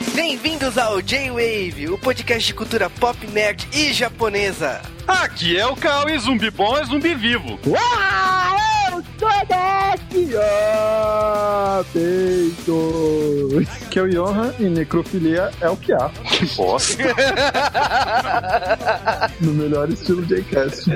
Bem-vindos ao J-Wave, o podcast de cultura pop, nerd e japonesa. Aqui é o Cal e zumbi bom é zumbi vivo. Uau, eu sou! Ah, peito! Que é o Johan e necrofilia é o que há. Que bosta. no melhor estilo J-Cast.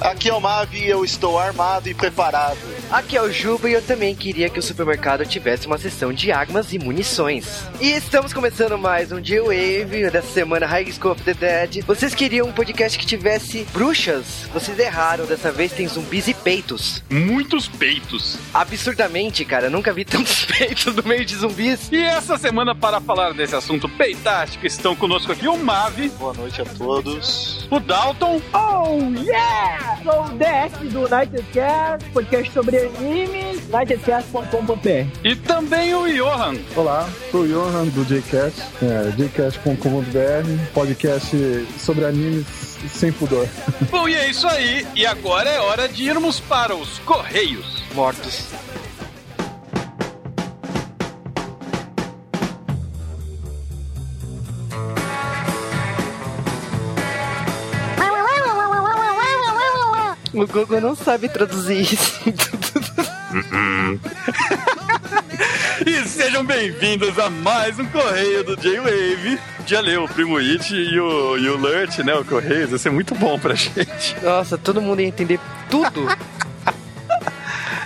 Aqui é o Mavi e eu estou armado e preparado. Aqui é o Juba e eu também queria que o supermercado tivesse uma seção de armas e munições. E estamos começando mais um J-Wave dessa semana, High School of the Dead. Vocês queriam um podcast que tivesse bruxas? Vocês erraram, dessa vez tem zumbis e peitos. Muitos peitos. Absurdamente, cara, nunca vi tantos peitos no meio de zumbis. E essa semana, para falar desse assunto peitástico, estão conosco aqui o Mavi, Boa noite a todos. o Dalton, Oh yeah! Sou o DS do Nightcast, podcast sobre animes, nightcast.com.br. e também o Johan. Olá, sou o Johan do Jcast, é, jcast.com.br, podcast sobre animes sem pudor. Bom, e é isso aí. E agora é hora de irmos para os Correios. Mortos. O Google não sabe traduzir isso. E sejam bem-vindos a mais um Correio do J-Wave. Já leu o Primo It e o, e o Lurt, né? O Correios, vai ser muito bom pra gente. Nossa, todo mundo ia entender tudo.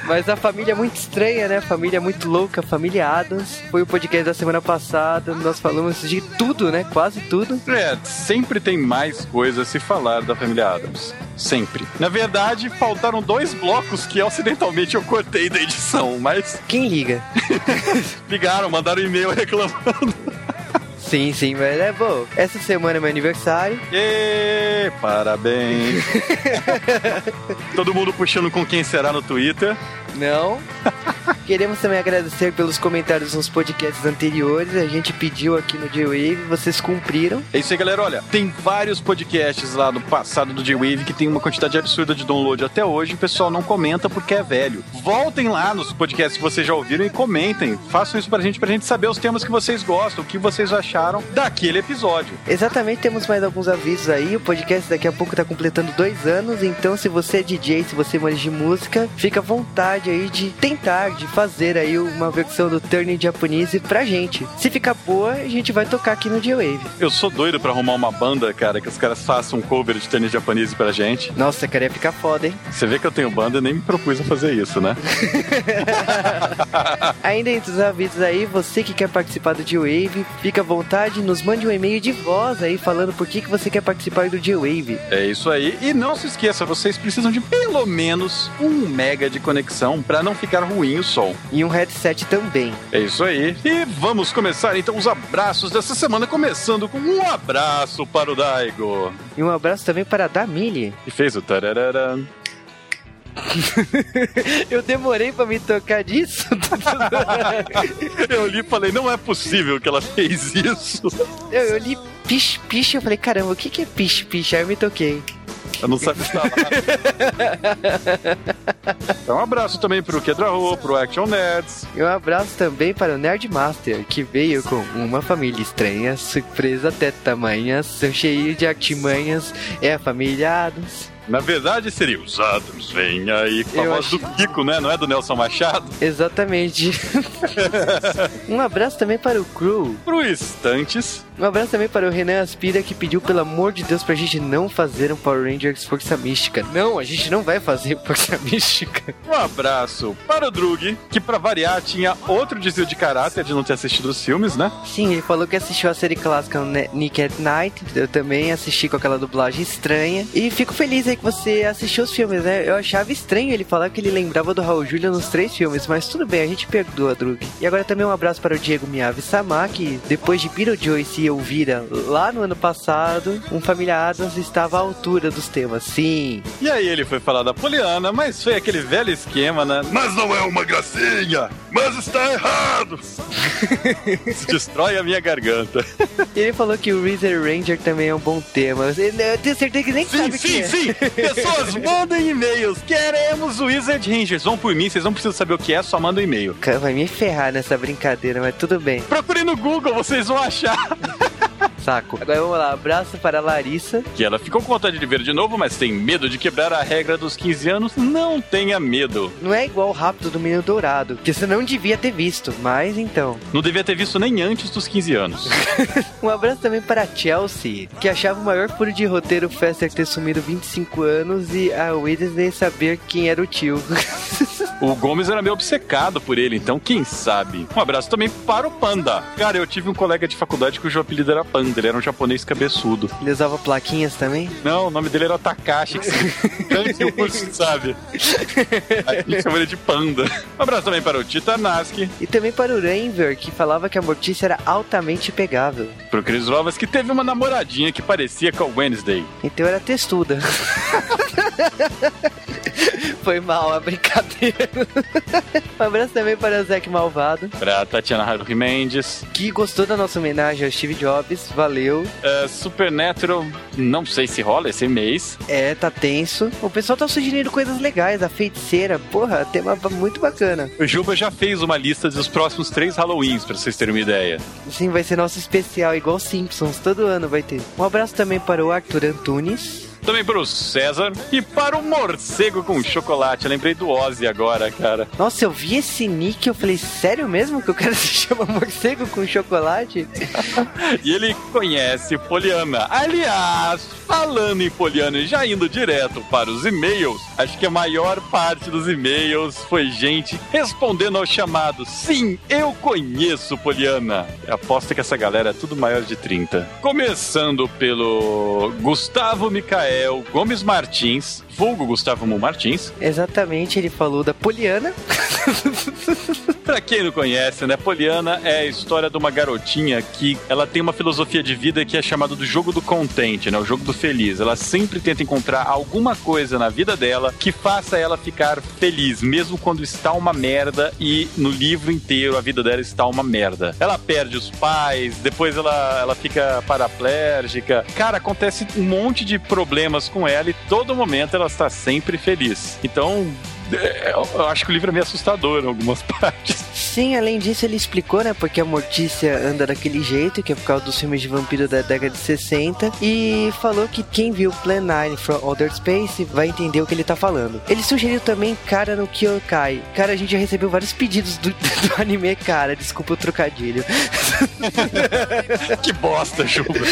Mas a família é muito estranha, né? Família muito louca, família Adams. Foi o podcast da semana passada. Nós falamos de tudo, né? Quase tudo. É, sempre tem mais coisa a se falar da família Adams. Sempre. Na verdade, faltaram dois blocos que acidentalmente eu cortei da edição, mas Quem liga? ligaram, mandaram e-mail reclamando. Sim, sim, mas é bom. Essa semana é meu aniversário. E parabéns. Todo mundo puxando com quem será no Twitter. Não. Queremos também agradecer pelos comentários nos podcasts anteriores. A gente pediu aqui no J-Wave, vocês cumpriram. É isso aí, galera. Olha, tem vários podcasts lá do passado do J-Wave que tem uma quantidade absurda de download até hoje. O pessoal não comenta porque é velho. Voltem lá nos podcasts que vocês já ouviram e comentem. Façam isso pra gente, pra gente saber os temas que vocês gostam, o que vocês acharam daquele episódio. Exatamente, temos mais alguns avisos aí. O podcast daqui a pouco tá completando dois anos. Então, se você é DJ, se você manja de música, fica à vontade aí de tentar, de fazer aí uma versão do Turning Japanese pra gente. Se ficar boa, a gente vai tocar aqui no J-Wave. Eu sou doido pra arrumar uma banda, cara, que os caras façam um cover de tênis japonês pra gente. Nossa, cara, ia ficar foda, hein? Você vê que eu tenho banda e nem me propus a fazer isso, né? Ainda entre os avisos aí, você que quer participar do J-Wave, fica à vontade, nos mande um e-mail de voz aí falando por que, que você quer participar do J-Wave. É isso aí. E não se esqueça, vocês precisam de pelo menos um mega de conexão pra não ficar ruim o som. E um headset também. É isso aí. E vamos começar então os abraços dessa semana, começando com um abraço para o Daigo. E um abraço também para a Damile. Que fez o tarararam. Eu demorei pra me tocar disso. Eu li e falei, não é possível que ela fez isso. eu, eu li piche, piche, eu falei, caramba, o que, que é piche, piche? Aí eu me toquei. Eu não sabe falar. Então, um abraço também pro Kedraho, pro Action Nerds. E um abraço também para o Nerdmaster, que veio com uma família estranha, surpresa até tamanhas, são cheios de artimanhas, é a família Adams. Na verdade, seria os Adams, vem aí, com a Eu voz acho- do Kiko, né? Não é do Nelson Machado? Exatamente. um abraço também para o Crew. Pro Estantes. Um abraço também para o Renan Aspira que pediu, pelo amor de Deus, pra gente não fazer um Power Rangers Força Mística. Não, a gente não vai fazer Força Mística. Um abraço para o Drug, que pra variar tinha outro desvio de caráter de não ter assistido os filmes, né? Sim, ele falou que assistiu a série clássica Nick at Night. Eu também assisti com aquela dublagem estranha. E fico feliz aí que você assistiu os filmes, né? Eu achava estranho ele falar que ele lembrava do Raul Júlia nos três filmes, mas tudo bem, a gente perdoa, Drug. E agora também um abraço para o Diego Miyavi Sama, que depois de Beetlejuice e ouvira lá no ano passado, um família Adams estava à altura dos temas. Sim. E aí ele foi falar da Poliana, mas foi aquele velho esquema, né? Mas não é uma gracinha! Mas está errado! Isso destrói a minha garganta. E ele falou que o Reaser Ranger também é um bom tema. Eu tenho certeza que nem sim, sabe sim, que é. sim! Pessoas, mandem e-mails! Queremos o Wizard Rangers! Vão por mim, vocês não precisam saber o que é, só manda um e-mail. Vai me ferrar nessa brincadeira, mas tudo bem. Procure no Google, vocês vão achar. Saco. Agora vamos lá. Abraço para a Larissa. Que ela ficou com vontade de ver de novo, mas tem medo de quebrar a regra dos 15 anos. Não tenha medo. Não é igual o Rápido do Menino Dourado, que você não devia ter visto, mas então. Não devia ter visto nem antes dos 15 anos. Um abraço também para a Chelsea, que achava o maior furo de roteiro o Fester ter sumido 25 anos e a Wednesday saber quem era o tio. O Gomes era meio obcecado por ele, então quem sabe? Um abraço também para o Panda. Cara, eu tive um colega de faculdade cujo apelido era Panda. Ele era um japonês cabeçudo. Ele usava plaquinhas também? Não, o nome dele era Takashi, que se curso, sabe? A gente chama ele de Panda. Um abraço também para o Titanaski, E também para o Rainver, que falava que a Mortícia era altamente pegável. para o Chris Lovas, que teve uma namoradinha que parecia com a Wednesday. Então era textuda. Foi mal a brincadeira. Um abraço também para o Zack Malvado, Para Tatiana Haruhi Mendes. que gostou da nossa homenagem ao Steve Jobs. Valeu. Uh, Supernatural, não sei se rola esse mês. É, tá tenso. O pessoal tá sugerindo coisas legais. A feiticeira, porra, tema muito bacana. O Juba já fez uma lista dos próximos três Halloweens, para vocês terem uma ideia. Sim, vai ser nosso especial, igual Simpsons. Todo ano vai ter. Um abraço também para o Arthur Antunes. Também para o César e para o Morcego com Chocolate. Eu lembrei do Ozzy agora, cara. Nossa, eu vi esse nick eu falei, sério mesmo que o cara se chama morcego com chocolate? E ele conhece Poliana. Aliás, falando em Poliana e já indo direto para os e-mails, acho que a maior parte dos e-mails foi gente respondendo ao chamado. Sim, eu conheço Poliana. Aposto que essa galera é tudo maior de 30. Começando pelo Gustavo Micael Gomes Martins, vulgo Gustavo Mu Martins. Exatamente, ele falou da Poliana. Pra quem não conhece, né? Poliana é a história de uma garotinha que ela tem uma filosofia de vida que é chamada do jogo do contente, né? O jogo do feliz. Ela sempre tenta encontrar alguma coisa na vida dela que faça ela ficar feliz, mesmo quando está uma merda e no livro inteiro a vida dela está uma merda. Ela perde os pais, depois ela, ela fica paraplégica. Cara, acontece um monte de problemas com ela e todo momento ela está sempre feliz. Então, é, eu acho que o livro é meio assustador em algumas partes. Sim, além disso, ele explicou, né, porque a Mortícia anda daquele jeito, que é por causa dos filmes de vampiro da década de 60, e falou que quem viu Plan 9 from Outer Space vai entender o que ele tá falando. Ele sugeriu também Cara no Kyokai. Cara, a gente já recebeu vários pedidos do, do anime Cara, desculpa o trocadilho. que bosta, Juba.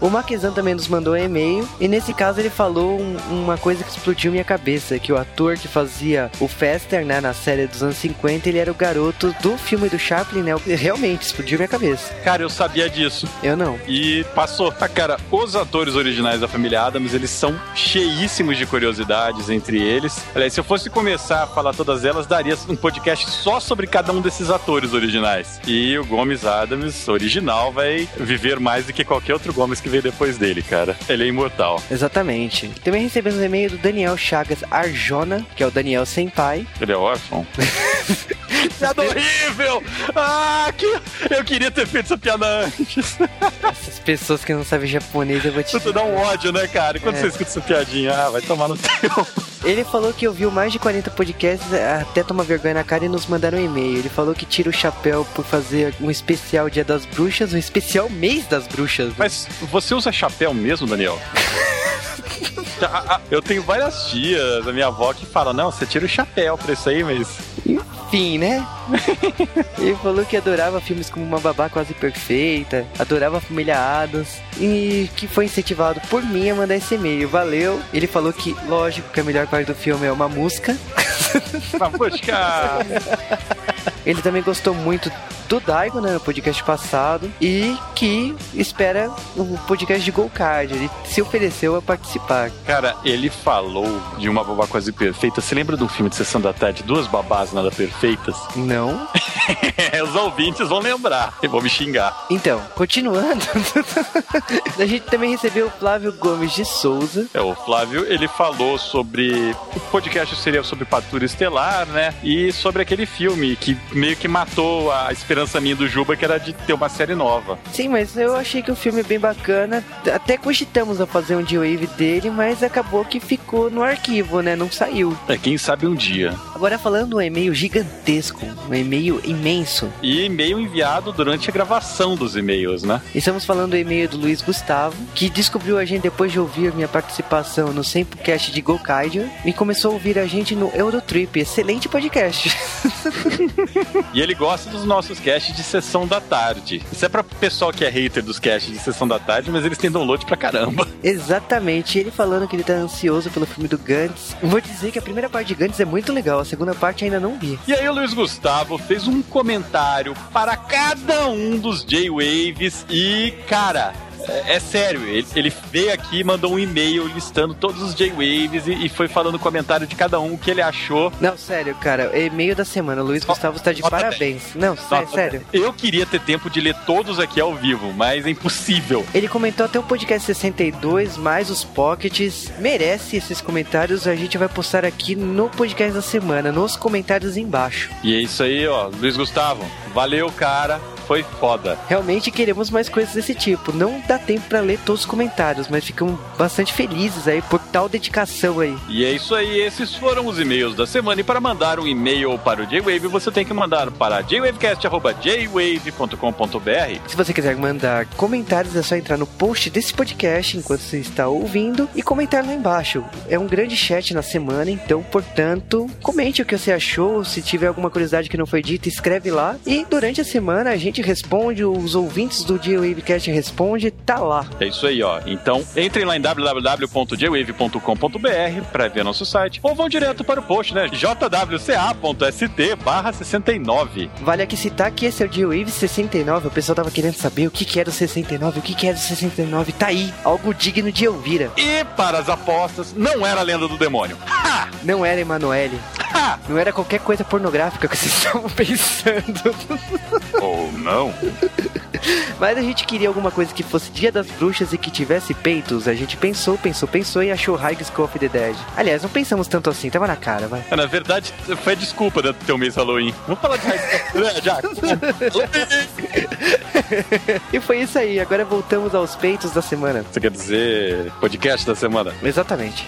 O Maquezan também nos mandou um e-mail, e nesse caso ele falou um- uma coisa que explodiu minha cabeça, que o ator que fazia o Fester, né, na série dos anos 50, ele era o garoto do filme do Chaplin, né? Realmente, explodiu minha cabeça. Cara, eu sabia disso. Eu não. E passou. Ah, cara, os atores originais da família Adams, eles são cheíssimos de curiosidades entre eles. Aliás, se eu fosse começar a falar todas elas, daria um podcast só sobre cada um desses atores originais. E o Gomes Adams, original, vai viver mais do que qualquer outro Gomes que veio depois dele, cara. Ele é imortal. Exatamente. Também recebemos um e-mail do Daniel Chagas Arjona, que é o Daniel Senpai. Ele é órfão. piada horrível! Ah, que... eu queria ter feito essa piada antes. Essas pessoas que não sabem japonês, eu vou te Tu dá um ódio, né, cara? Quando É. você escuta essa piadinha, ah, vai tomar no teu. Ele falou que ouviu mais de 40 podcasts até tomar vergonha na cara e nos mandaram um e-mail. Ele falou que tira o chapéu por fazer um especial Dia das Bruxas, um especial mês das bruxas. Mas você usa chapéu mesmo, Daniel? Ah, ah, Eu tenho várias tias, a minha avó que fala, não, você tira o chapéu pra isso aí, mas. Enfim, né? Ele falou que adorava filmes como Uma Babá Quase Perfeita, adorava a Família Adams e que foi incentivado por mim a mandar esse e-mail. Valeu. Ele falou que, lógico, que a melhor parte do filme é uma música. Mas, poxa, Ele também gostou muito do Daigo, né, no podcast passado, e que espera o podcast de Go Card. Ele se ofereceu a participar. Cara, ele falou de uma babá quase perfeita. Você lembra do filme de Sessão da Tarde? Duas babás nada perfeitas? Não? Os ouvintes vão lembrar e vão me xingar. Então, continuando, a gente também recebeu o Flávio Gomes de Souza. É, o Flávio, ele falou sobre. O podcast seria sobre Patrulha Estelar, né? E sobre aquele filme que meio que matou a esperança minha do Juba, que era de ter uma série nova. Sim, mas eu achei que o filme é bem bacana. Até cogitamos a fazer um D-Wave dele, mas acabou que ficou no arquivo, né? Não saiu. É, quem sabe um dia. Agora falando um e-mail gigantesco, um e-mail imenso. E e-mail enviado durante a gravação dos e-mails, né? Estamos falando do e-mail do Luiz Gustavo, que descobriu a gente depois de ouvir minha participação no Sempocast de Gokaiger e começou a ouvir a gente no Eurotrip. Excelente podcast. e ele gosta dos nossos casts de sessão da tarde. Isso é pra pessoal que é hater dos casts de sessão da tarde, mas eles têm download pra caramba. Exatamente. Ele falando que ele tá ansioso pelo filme do Gantz. Vou dizer que a primeira parte de Gantz é muito legal, segunda parte ainda não vi. E aí o Luiz Gustavo fez um comentário para cada um dos J-Waves e, cara, é, é, sério, ele, ele, veio aqui, mandou um e-mail listando todos os J-Waves e, e, foi falando o comentário de cada um o que ele achou. Não, sério, cara, e-mail da semana. Luiz Gustavo está de parabéns. Não, sério. Eu queria ter tempo de ler todos aqui ao vivo, mas é impossível. Ele comentou até o podcast 62, mais os pockets. Merece esses comentários, a gente vai postar aqui no podcast da semana, nos comentários embaixo. E é isso aí, ó, Luiz Gustavo. Valeu, cara foi foda. Realmente queremos mais coisas desse tipo. Não dá tempo para ler todos os comentários, mas ficamos bastante felizes aí por tal dedicação aí. E é isso aí, esses foram os e-mails da semana. E para mandar um e-mail para o J-Wave, você tem que mandar para jwavecast.jwave.com.br. Se você quiser mandar comentários, é só entrar no post desse podcast enquanto você está ouvindo e comentar lá embaixo. É um grande chat na semana, então, portanto, comente o que você achou. Se tiver alguma curiosidade que não foi dita, escreve lá. E durante a semana a gente responde, os ouvintes do J-Wavecast responde, tá lá. É isso aí, ó. Então, entrem lá em www.jwave.com.br para ver nosso site, ou vão direto para o post, né? jwca.st barra 69. Vale aqui citar que esse é o J-Wave 69, o pessoal tava querendo saber o que que era o 69, o que que era o 69, tá aí, algo digno de ouvir. E para as apostas, não era a lenda do demônio. Ha! Não era Emanuele. Ha! Não era qualquer coisa pornográfica que vocês estavam pensando. Ou oh, não. Mas a gente queria alguma coisa que fosse Dia das Bruxas e que tivesse peitos. A gente pensou, pensou, pensou e achou High School of the Dead. Aliás, não pensamos tanto assim, tava na cara, vai. Na verdade, foi desculpa do teu mês Halloween. Vamos falar de High School of the Dead, E foi isso aí, agora voltamos aos peitos da semana. Você quer dizer podcast da semana? Exatamente.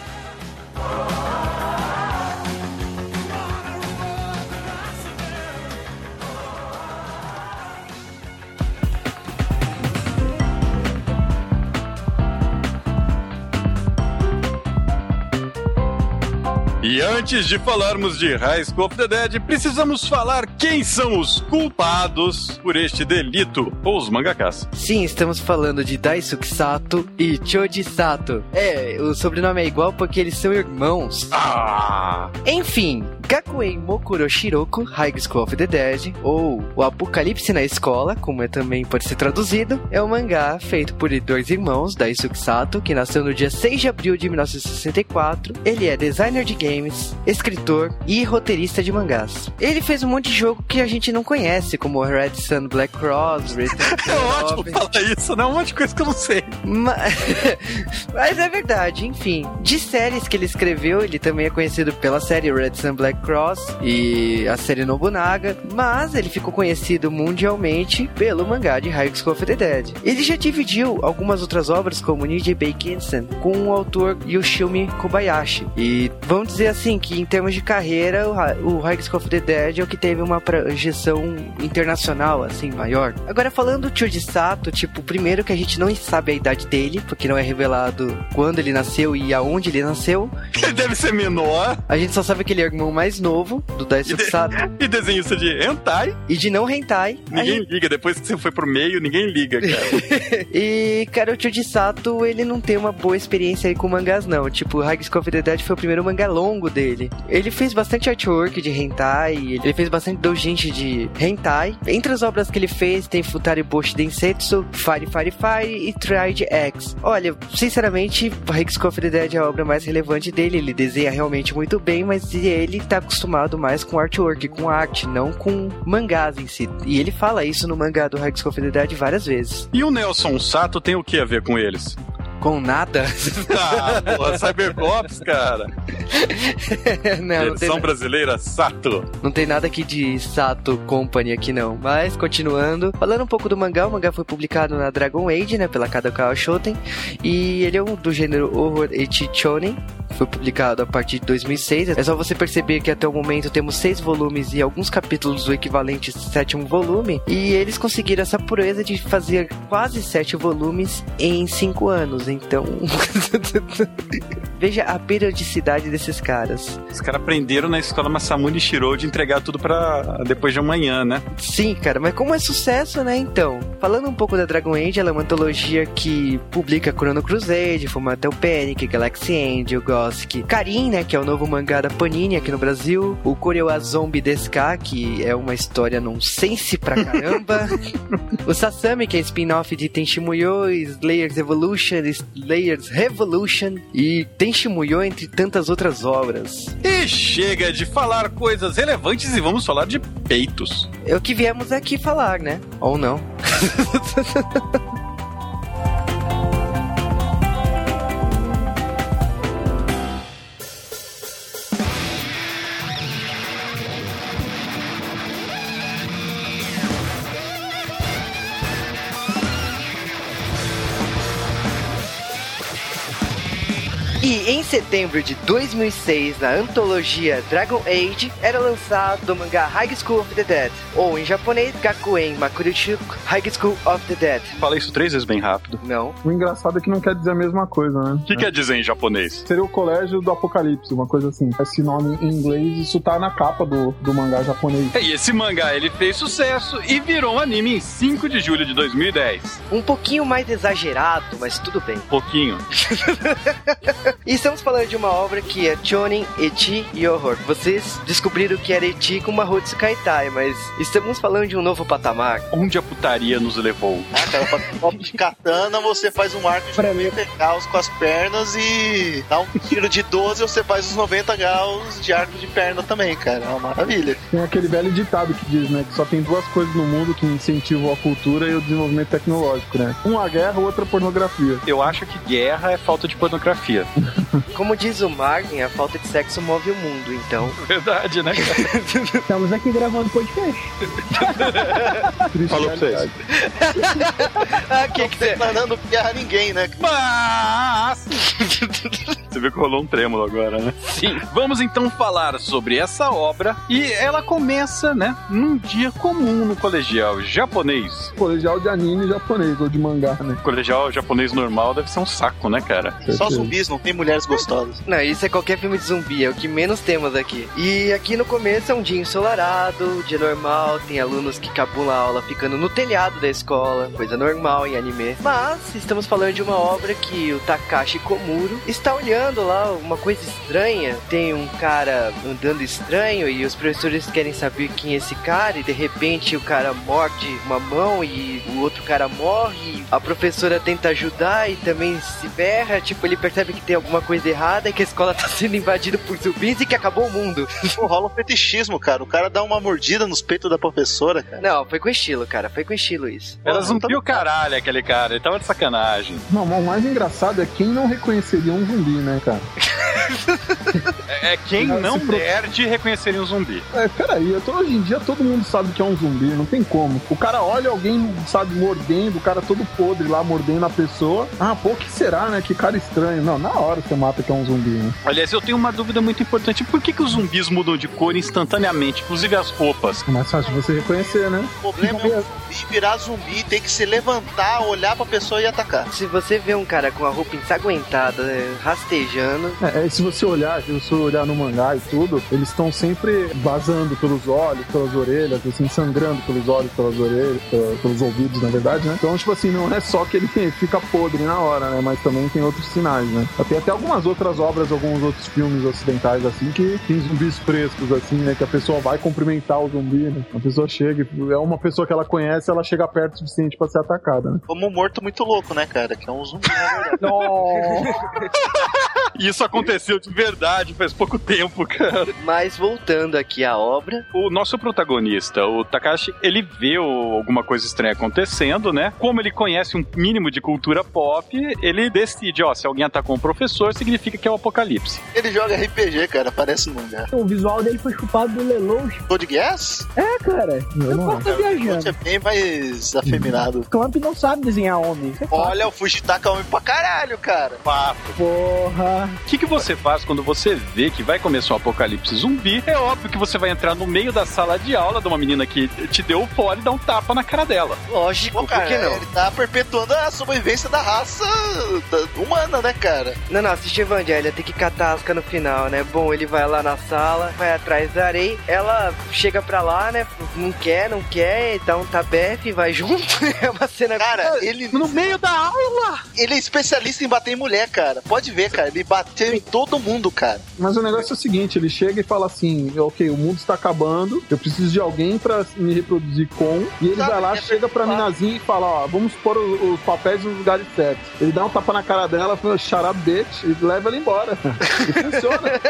E antes de falarmos de High School of the Dead, precisamos falar quem são os culpados por este delito, ou os mangakas. Sim, estamos falando de Daisuke Sato e Choji Sato. É, o sobrenome é igual porque eles são irmãos. Ah! Enfim, Gakuen Mokuro Shiroko, High School of the Dead, ou O Apocalipse na Escola, como é também pode ser traduzido, é um mangá feito por dois irmãos, Daisuke Sato, que nasceu no dia 6 de abril de 1964. Ele é designer de games games, escritor e roteirista de mangás. Ele fez um monte de jogo que a gente não conhece, como Red Sun Black Cross, É ótimo falar isso, não é um monte de coisa que eu não sei. Mas... Mas é verdade, enfim. De séries que ele escreveu, ele também é conhecido pela série Red Sun Black Cross e a série Nobunaga, mas ele ficou conhecido mundialmente pelo mangá de High School of the Dead. Ele já dividiu algumas outras obras, como Niji Beikinsen, com o autor Yoshimi Kobayashi. E vamos dizer assim, que em termos de carreira, o, School of the Dead é o que teve uma projeção internacional, assim, maior. Agora, falando do Chuji Sato, tipo, primeiro que a gente não sabe a idade dele, porque não é revelado quando ele nasceu e aonde ele nasceu. Ele deve ser menor. A gente só sabe que ele é o irmão mais novo, do Daisuke Sato. E desenhista de hentai. E de não hentai. Ninguém Aí- liga. Depois que você foi pro meio, ninguém liga, cara. E, cara, o Chuji Sato, ele não tem uma boa experiência aí com mangás, não. Tipo, School of the Dead foi o primeiro mangá longo dele. Ele fez bastante artwork de hentai, ele fez bastante doujinshi de hentai. Entre as obras que ele fez, tem Futari Boshi Densetsu, Fire Fire Fire e Triad X. Olha, sinceramente, of the Dead é a obra mais relevante dele. Ele desenha realmente muito bem, mas ele tá acostumado mais com artwork, com arte, não com mangás em si. E ele fala isso no mangá do of the Dead várias vezes. E o Nelson Sato tem o que a ver com eles? Com nada? Ah, porra, Cybercops, cara. não, não tem, Versão brasileira, Sato. não tem nada aqui de Sato Company aqui não. Mas, continuando, falando um pouco do mangá, o mangá foi publicado na Dragon Age, né, pela Kadokawa Shoten, e ele é um do gênero Horror Chonen, foi publicado a partir de 2006. É só você perceber que até o momento temos seis volumes e alguns capítulos do equivalente sétimo volume, e eles conseguiram essa pureza de fazer quase sete volumes em cinco anos, então... Veja a periodicidade desses caras. Os caras aprenderam na escola Masamune Shirou de entregar tudo pra depois de amanhã, né? Sim, cara, mas como é sucesso, né, então? Falando um pouco da Dragon Age, ela é uma antologia que publica Chrono Crusade, Fullmetal Panic, Galaxy Angel, Gothic, Karin, né, que é o novo mangá da Panini aqui no Brasil, o Korewa Zombie Deska, que é uma história nonsense pra caramba, o Sasami, que é spin-off de Tenshimuyo, Slayers Evolution, Slayers Revolution e Tenshimuyo, entre tantas outras obras. E chega de falar coisas relevantes e vamos falar de peitos. É o que viemos aqui falar, né? Ou não. em setembro de 2006, na antologia Dragon Age, era lançado o mangá High School of the Dead, ou em japonês Gakuen Makuruchuku High School of the Dead. Falei isso três vezes bem rápido. Não. O engraçado é que não quer dizer a mesma coisa, né? O que quer dizer em japonês? Seria o Colégio do Apocalipse, uma coisa assim. Esse nome em inglês, isso tá na capa do, do mangá japonês. E esse mangá ele fez sucesso e virou um anime em 5 de julho de 2010. Um pouquinho mais exagerado, mas tudo bem. Pouquinho. E estamos falando de uma obra que é Chonin, Eti e Horror. Vocês descobriram que era Eti com Mahotsu Kaitai, mas estamos falando de um novo patamar. Onde a putaria nos levou? Ah, cara, pra ter golpe de katana, você faz um arco de 90 graus com as pernas e dá um tiro de 12 você faz os 90 graus de arco de perna também, cara. É uma maravilha. Tem aquele velho ditado que diz, né? Que só tem duas coisas no mundo que incentivam a cultura e o desenvolvimento tecnológico, né? Uma a guerra, outra a pornografia. Eu acho que guerra é falta de pornografia. Como diz o Martin, a falta de sexo move o mundo, então. Verdade, né, cara? Estamos aqui gravando podcast. Triste Falou pra vocês. realidade. ah, que você... declarando guerra a ninguém, né? Mas. Você viu que rolou um trêmulo agora, né? Sim. Vamos então falar sobre essa obra. E ela começa, né, num dia comum no colegial japonês. Colegial de anime japonês, ou de mangá, né? Colegial japonês normal deve ser um saco, né, cara? Só zumbis, não tem mulheres gostosas. Não, isso é qualquer filme de zumbi, é o que menos temos aqui. E aqui no começo é um dia ensolarado, dia normal, tem alunos que capulam a aula ficando no telhado da escola, coisa normal em anime. Mas estamos falando de uma obra que o Takashi Komuro está olhando lá, uma coisa estranha. Tem um cara andando estranho e os professores querem saber quem é esse cara e de repente o cara morde uma mão e o outro cara morre. A professora tenta ajudar e também se ferra, tipo, ele percebe que tem alguma coisa errada e que a escola tá sendo invadida por zumbis e que acabou o mundo. Pô, rola um fetichismo, cara. O cara dá uma mordida nos peitos da professora, cara. Não, foi com estilo, cara, foi com estilo isso. Era zumbi tá- o caralho, aquele cara. Ele tava de sacanagem. Não, mas o mais engraçado é quem não reconheceria um zumbi, né, cara? É, é quem Não, não esse pro- nerd reconheceria um zumbi. É, peraí, eu tô, hoje em dia todo mundo sabe que é um zumbi, não tem como. O cara olha alguém, sabe, mordendo, o cara todo podre lá, mordendo a pessoa. Ah, pô, o que será, né? Que cara estranho. Não, na hora você mata que é um zumbi, né? Aliás, eu tenho uma dúvida muito importante. Por que, que os zumbis mudam de cor instantaneamente, inclusive as roupas? É mais fácil de você reconhecer, né? O problema é o zumbi virar zumbi, tem que se levantar, olhar pra pessoa e atacar. Se você vê um cara com a roupa ensanguentada, gaguejando. É, se você olhar, se você olhar no mangá e tudo, eles estão sempre vazando pelos olhos, pelas orelhas, assim, sangrando pelos olhos, pelas orelhas, pelos ouvidos, na verdade, né? Então, tipo assim, não é só que ele fica podre na hora, né? Mas também tem outros sinais, né? Tem até algumas outras obras, alguns outros filmes ocidentais, assim, que tem zumbis frescos, assim, né? Que a pessoa vai cumprimentar o zumbi, né? A pessoa chega, é uma pessoa que ela conhece, ela chega perto o suficiente pra ser atacada, né? Como um morto muito louco, né, cara? Que é um zumbi, na verdade. Isso aconteceu de verdade faz pouco tempo, cara. Mas voltando aqui à obra. O nosso protagonista, o Takashi, ele vê alguma coisa estranha acontecendo, né? Como ele conhece um mínimo de cultura pop, ele decide, ó, se alguém atacou um professor, significa que é o apocalipse. Ele joga RPG, cara, parece um lugar. O visual dele foi chupado do Lelouch. Code Gas? É, cara. Eu não tô viajando. é bem mais afeminado. Clamp não sabe desenhar homem. É Olha, o Fujitaka homem pra caralho, cara. Fato. Porra. O que, que você faz quando você vê que vai começar um apocalipse zumbi? É óbvio que você vai entrar no meio da sala de aula de uma menina que te deu o fole e dar um tapa na cara dela. Lógico, Pô, cara, por que não? Ele tá perpetuando a sobrevivência da raça humana, né, cara? Não, não, assiste Evangelho, tem que catar asca no final, né? Bom, ele vai lá na sala, vai atrás da areia, ela chega pra lá, né? Não quer, não quer, dá um tabefe, vai junto. é uma cena. Cara, ele. No meio da aula! Ele é especialista em bater em mulher, cara. Pode ver, cara. Ele bateu em todo mundo, cara. Mas o negócio é o seguinte: ele chega e fala assim: ok, o mundo está acabando, eu preciso de alguém pra me reproduzir com. E ele Sabe, vai lá, é chega pra minazinha e fala: ó, vamos pôr os, os papéis nos lugares certos. Ele dá um tapa na cara dela, fala, shut bitch, e leva ela embora. E funciona.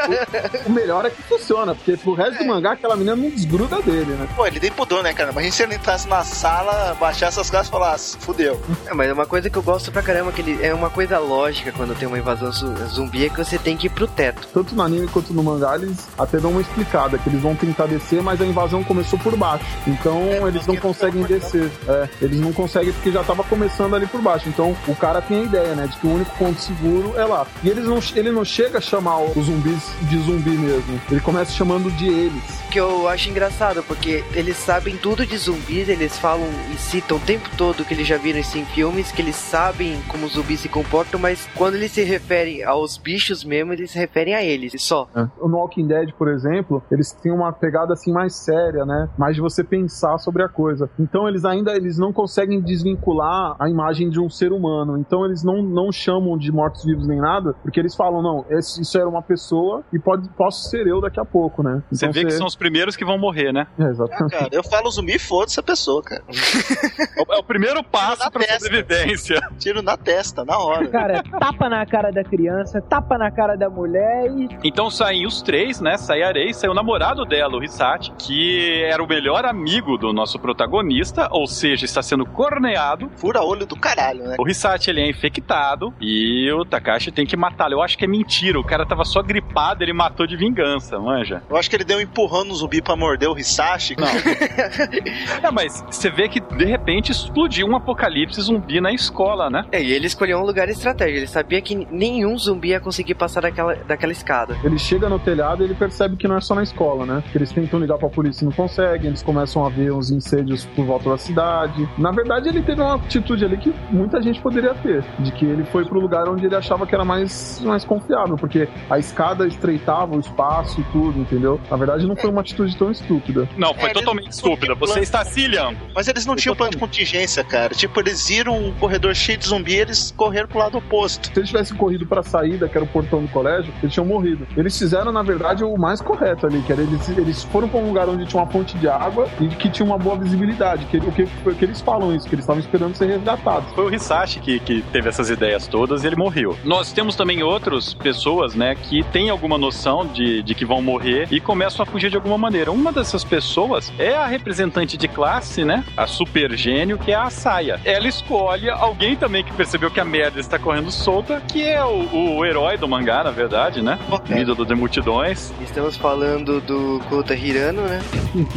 o, o, melhor é que funciona, porque pro resto é. do mangá, aquela menina não desgruda dele, né? Pô, ele nem pudor, né, cara? Mas se ele entrasse na sala, baixasse as classes e falasse, fudeu. É, mas é uma coisa que eu gosto pra caramba, que ele, é uma coisa lógica quando tem uma invasão zumbi, é que você tem que ir pro teto. Tanto no anime quanto no mangá, eles até dão uma explicada, que eles vão tentar descer, mas a invasão começou por baixo. Então é, eles não conseguem descer. É, eles não conseguem porque já tava começando ali por baixo. Então o cara tem a ideia, né, de que o único ponto seguro é lá. E eles não, ele não chega a chamar os zumbis de zumbi mesmo. Ele começa chamando de eles. Que eu acho engraçado, porque eles sabem tudo de zumbis, eles falam e citam o tempo todo que eles já viram isso em filmes, que eles sabem como os zumbis se comportam, mas quando eles se referem aos bichos mesmo, eles se referem a eles, só. É. No Walking Dead, por exemplo, eles têm uma pegada assim mais séria, né? Mais de você pensar sobre a coisa. Então eles ainda eles não conseguem desvincular a imagem de um ser humano. Então eles não, não chamam de mortos-vivos nem nada, porque eles falam, não, esse, isso era uma pessoa e pode, posso ser eu daqui a pouco, né? Então, você vê você... que são os primeiros que vão morrer, né? É, exatamente. É, cara, eu falo zumbi, foda-se a pessoa, cara. é o primeiro passo pra testa. sobrevivência. Tiro na testa, na hora. Cara, tapa na cara da criança, tapa na cara da mulher e. Então saem os três, né? Sai a Arei, sai o namorado dela, o Hisati, que era o melhor amigo do nosso protagonista, ou seja, está sendo corneado. Fura olho do caralho, né? O Hisati, ele é infectado e o Takashi tem que matá-lo. Eu acho que é mentira, o cara tava só gripado, ele matou de vingança, manja. Eu acho que ele deu um empurrão no zumbi pra morder o Hisashi. Não. é, mas você vê que de repente explodiu um apocalipse zumbi na escola, né? É, e ele escolheu um lugar estratégico. Ele sabia que nenhum zumbi ia conseguir passar daquela, daquela escada. Ele chega no telhado e ele percebe que não é só na escola, né? Que eles tentam ligar pra polícia e não conseguem, eles começam a ver uns incêndios por volta da cidade. Na verdade, ele teve uma atitude ali que muita gente poderia ter, de que ele foi pro lugar onde ele achava que era mais, mais confiável, porque a escada estreitava o espaço e tudo, entendeu? Na verdade, não foi uma atitude tão estúpida. Não, foi é, totalmente estúpida. Você está se ilhando. Mas eles não tinham plano de contingência, cara. Tipo, eles viram um corredor cheio de zumbi e eles correram pro lado oposto. Se eles tivessem corrido pra saída, que era o portão do colégio, eles tinham morrido. Eles fizeram, na verdade, o mais correto ali, que era eles, eles foram pra um lugar onde tinha uma fonte de água e que tinha uma boa visibilidade. Que, o que, que eles falam isso, que eles estavam esperando ser resgatados. Foi o Hisashi que, que teve essas ideias todas e ele morreu. Nós temos também outras pessoas, né, que têm alguma noção de, de que vão morrer e começam a fugir de alguma maneira. Uma dessas pessoas é a representante de classe, né, a super gênio, que é a Saia. Ela escolhe alguém também que percebeu que a merda está correndo solta, que é o, o herói do mangá, na verdade, né, o ídolo de multidões. Estamos falando do Kota Hirano, né,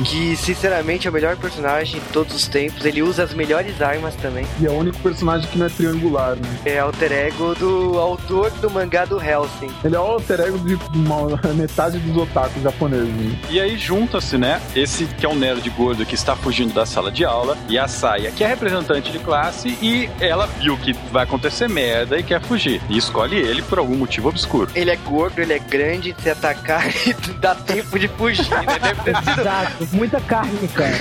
que sinceramente é o melhor personagem de todos os tempos. Ele usa as melhores armas também. E é o único personagem que não é triangular, né? É alter ego do autor do mangá do Helsing. Ele é o alter ego de uma, metade dos otakus japoneses. Né? E aí junta-se, né, esse que é um nerd gordo que está fugindo da sala de aula e a Saia, que é representante de classe e ela viu que vai acontecer merda e quer fugir. E escolhe ele por algum algum motivo obscuro. Ele é gordo, ele é grande, se atacar e dá tempo de fugir, né? Deve ter sido Exato, muita carne, cara.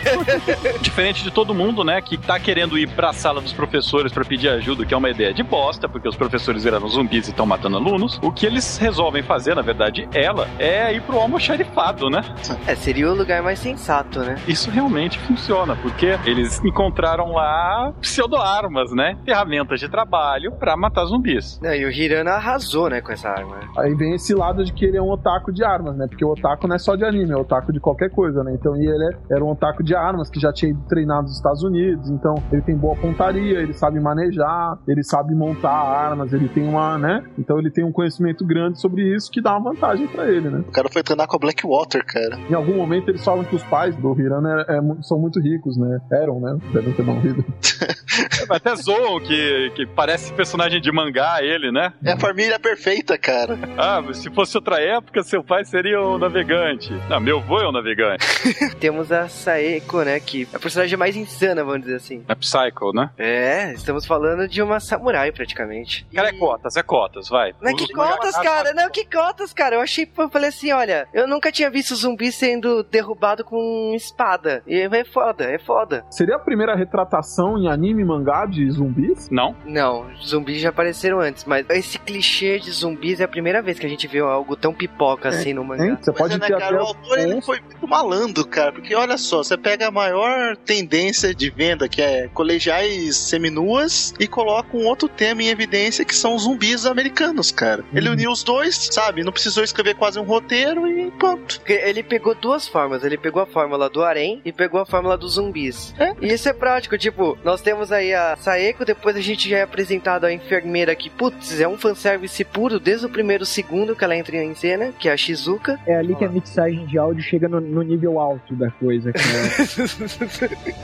Diferente de todo mundo, né, que tá querendo ir pra sala dos professores pra pedir ajuda, que é uma ideia de bosta, porque os professores viraram zumbis e estão matando alunos. O que eles resolvem fazer, na verdade, ela, é ir pro almoxarifado, né? É, seria o lugar mais sensato, né? Isso realmente funciona, porque eles encontraram lá pseudo-armas, né? Ferramentas de trabalho pra matar zumbis. Não, e o Hirana arrasou, né, com essa arma. Aí vem esse lado de que ele é um otaku de armas, né? Porque o otaku não é só de anime, é otaku de qualquer coisa, né? Então e ele é- era um otaku de armas que já tinha ido treinar nos Estados Unidos, então ele tem boa pontaria, ele sabe manejar, ele sabe montar armas, ele tem uma, né? Então ele tem um conhecimento grande sobre isso que dá uma vantagem pra ele, né? O cara foi treinar com a Blackwater, cara. Em algum momento eles falam que os pais do Hirana é- é são muito ricos, né? Eram, né? Devem ter morrido. Até zoam que, que parece personagem de mangá ele, né? É a família perfeita, cara. Ah, mas se fosse outra época, seu pai seria um navegante. Não, meu avô é um navegante. Temos a Saeko, né, que é a personagem mais insana, vamos dizer assim. É Psycho, né? É, estamos falando de uma samurai, praticamente. Cara, é E- cotas, é cotas, vai. Não, que cotas, cara? Não, que cotas, cara? Eu achei, eu falei assim, olha, eu nunca tinha visto zumbi sendo derrubado com espada. E é foda, é foda. Seria a primeira retratação em anime e mangá de zumbis? Não? Não, zumbis já apareceram antes, mas esse clichê de zumbis é a primeira vez que a gente vê algo tão pipoca assim no mangá. Hein? Você pode é, né, ter cara, o autor ele foi muito malandro, cara. Porque olha só, você pega a maior tendência de venda, que é colegiais seminuas, e coloca um outro tema em evidência que são os zumbis americanos, cara. Ele Uhum. uniu os dois, sabe? Não precisou escrever quase um roteiro e pronto. Ele pegou duas formas. Ele pegou a fórmula do harém e pegou a fórmula dos zumbis. É. E isso é prático. Tipo, nós temos aí a Saeko, depois a gente já é apresentado a enfermeira que, putz, é um fanservice puro desde o primeiro segundo que ela entra em cena, que é a Shizuka. É ali que a mixagem de áudio chega no, no nível alto da coisa, cara.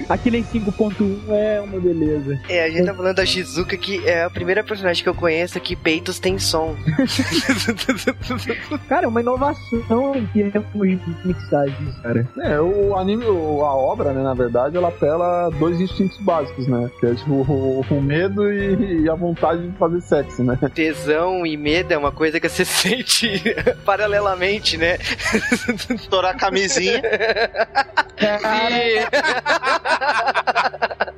Aquilo em 5.1 é uma beleza. É, a gente tá falando da Shizuka, que é a primeira personagem que eu conheço que peitos tem som. Cara, é uma inovação em termos de mixagem, cara. É, o anime, a obra, né, na verdade, ela apela a dois instintos básicos, né? Que é tipo o, o medo e, e a vontade de fazer sexo, né? Tesão e medo é uma coisa que você sente paralelamente, né? Estourar a camisinha.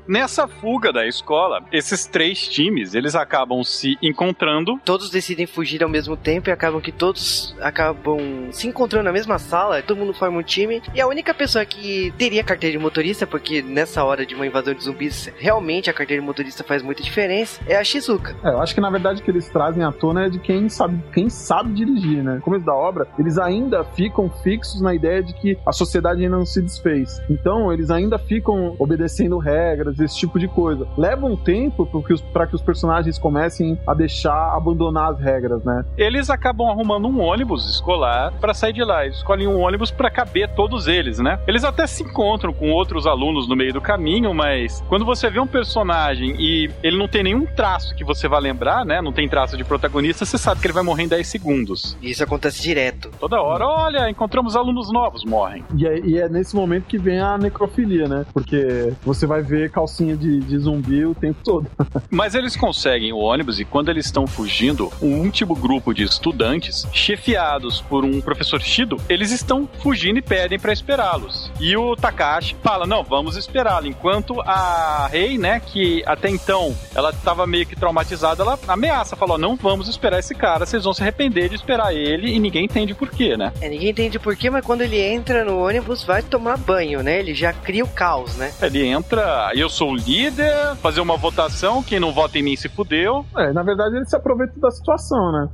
Nessa fuga da escola, esses três times, eles acabam se encontrando. todos decidem fugir ao mesmo tempo e acabam que todos acabam se encontrando na mesma sala, todo mundo forma um time. E a única pessoa que teria carteira de motorista, porque nessa hora de uma invasão de zumbis, realmente a carteira de motorista faz muita diferença, é a Shizuka. É, eu acho que na verdade o que eles trazem à tona é de quem sabe, quem sabe dirigir, né? No começo da obra, eles ainda ficam fixos na ideia de que a sociedade ainda não se desfez. Então, eles ainda ficam obedecendo regras, esse tipo de coisa. Leva um tempo para que, os- personagens comecem a deixar abandonar as regras, né? Eles acabam arrumando um ônibus escolar pra sair de lá. Eles escolhem um ônibus pra caber todos eles, né? Eles até se encontram com outros alunos no meio do caminho, mas quando você vê um personagem e ele não tem nenhum traço que você vai lembrar, né? Não tem traço de protagonista, você sabe que ele vai morrer em 10 segundos. E isso acontece direto. Toda hora, olha, encontramos alunos novos, morrem. E é, e é nesse momento que vem a necrofilia, né? Porque você vai ver calcinha de, de zumbi o tempo todo. Mas eles conseguem o ônibus e quando eles estão fugindo, um último grupo de estudantes, chefiados por um professor Shido, eles estão fugindo e pedem pra esperá-los. E o Takashi fala: "Não, vamos esperá-lo". Enquanto a Rei, né, que até então ela estava meio que traumatizada, ela ameaça, falou: "Não vamos esperar esse cara, vocês vão se arrepender de esperar ele" e ninguém entende por quê, né? É, ninguém entende porquê, mas quando ele entra no ônibus, vai tomar banho, né? Ele já cria o caos, né? Ele entra, eu sou o líder, fazer uma votação, quem não vota em mim se fudeu. É, na verdade, ele se aproveita da situação, né?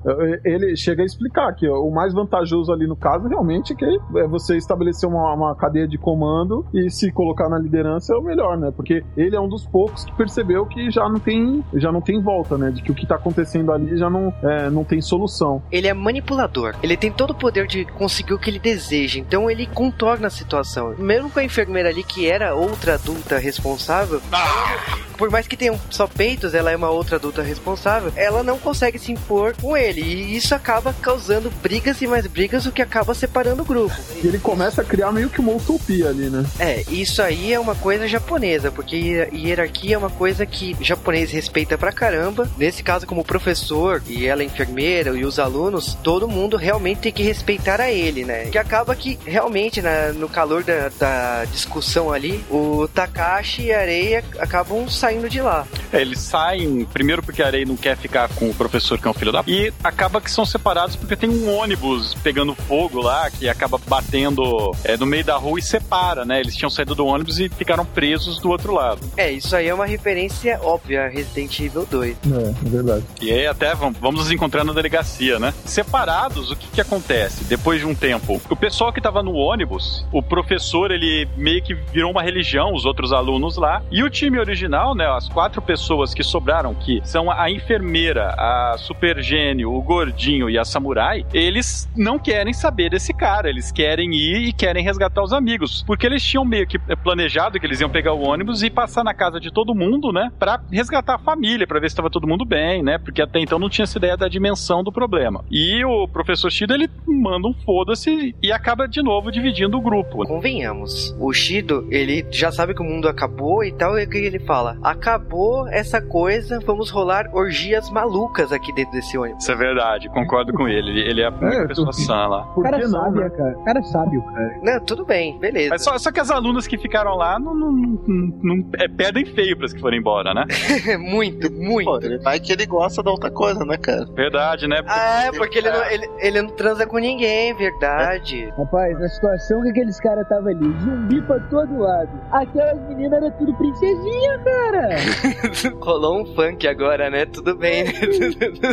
Ele chega a explicar que ó, o mais vantajoso ali no caso realmente é que é você estabelecer uma, uma cadeia de comando e se colocar na liderança é o melhor, né? Porque ele é um dos poucos que percebeu que já não tem, já não tem volta, né? De que o que tá acontecendo ali já não, é, não tem solução. Ele é manipulador. Ele tem todo o poder de conseguir o que ele deseja. Então ele contorna a situação. mesmo com a enfermeira ali, que era outra adulta responsável, por mais que tenham só peitos, ela é uma outra adulta responsável, ela não consegue se impor com ele. E isso acaba causando brigas e mais brigas, o que acaba separando o grupo. E ele começa a criar meio que uma utopia ali, né? É, isso aí é uma coisa japonesa, porque hier- hierarquia é uma coisa que o japonês respeita pra caramba. Nesse caso, como professor e ela é enfermeira e os alunos, todo mundo realmente tem que respeitar a ele, né? Que acaba que realmente na- no calor da, da discussão ali, o Takashi e a Areia acabam saindo de lá. É, eles saem, primeiro porque a Arei não quer ficar com o professor que é um filho da... E acaba que são separados porque tem um ônibus pegando fogo lá, que acaba batendo é, no meio da rua e separa, né? Eles tinham saído do ônibus e ficaram presos do outro lado. É, isso aí é uma referência óbvia a Resident Evil 2. É, é verdade. E aí até vamos, nos encontrar na delegacia, né? Separados, o que que acontece? Depois de um tempo, o pessoal que tava no ônibus, o professor, ele meio que virou uma religião, os outros alunos lá, e o time original, né, as quatro pessoas que sobraram, que são a enfermeira, a super gênio, o gordinho e a samurai, eles não querem saber desse cara, eles querem ir e querem resgatar os amigos, porque eles tinham meio que planejado que eles iam pegar o ônibus e passar na casa de todo mundo, né, pra resgatar a família, pra ver se estava todo mundo bem, né, porque até então não tinha essa ideia da dimensão do problema. E o professor Shido, ele manda um foda-se e acaba de novo dividindo o grupo. Convenhamos, o Shido, ele já sabe que o mundo acabou e tal, e o que ele fala? Acabou essa coisa, vamos rolar orgias malucas aqui dentro desse ônibus. Isso é verdade, concordo com ele. Ele, é a única É, pessoa sã lá. Por cara que não, sábio, né? cara. Cara sábio, cara. Não, tudo bem, beleza. Mas só, só que as alunas que ficaram lá não, não, não, não- é, pedem feio para as que forem embora, né? muito, muito. Pô, ele vai que ele gosta da outra coisa, né, cara? Verdade, né? Ah, é, porque ele não, ele, ele não transa com ninguém, verdade. Rapaz, na situação que aqueles caras estavam ali, zumbi pra todo lado. Aquelas meninas eram tudo princesinha, cara. Rolou um funk agora, né? Tudo bem.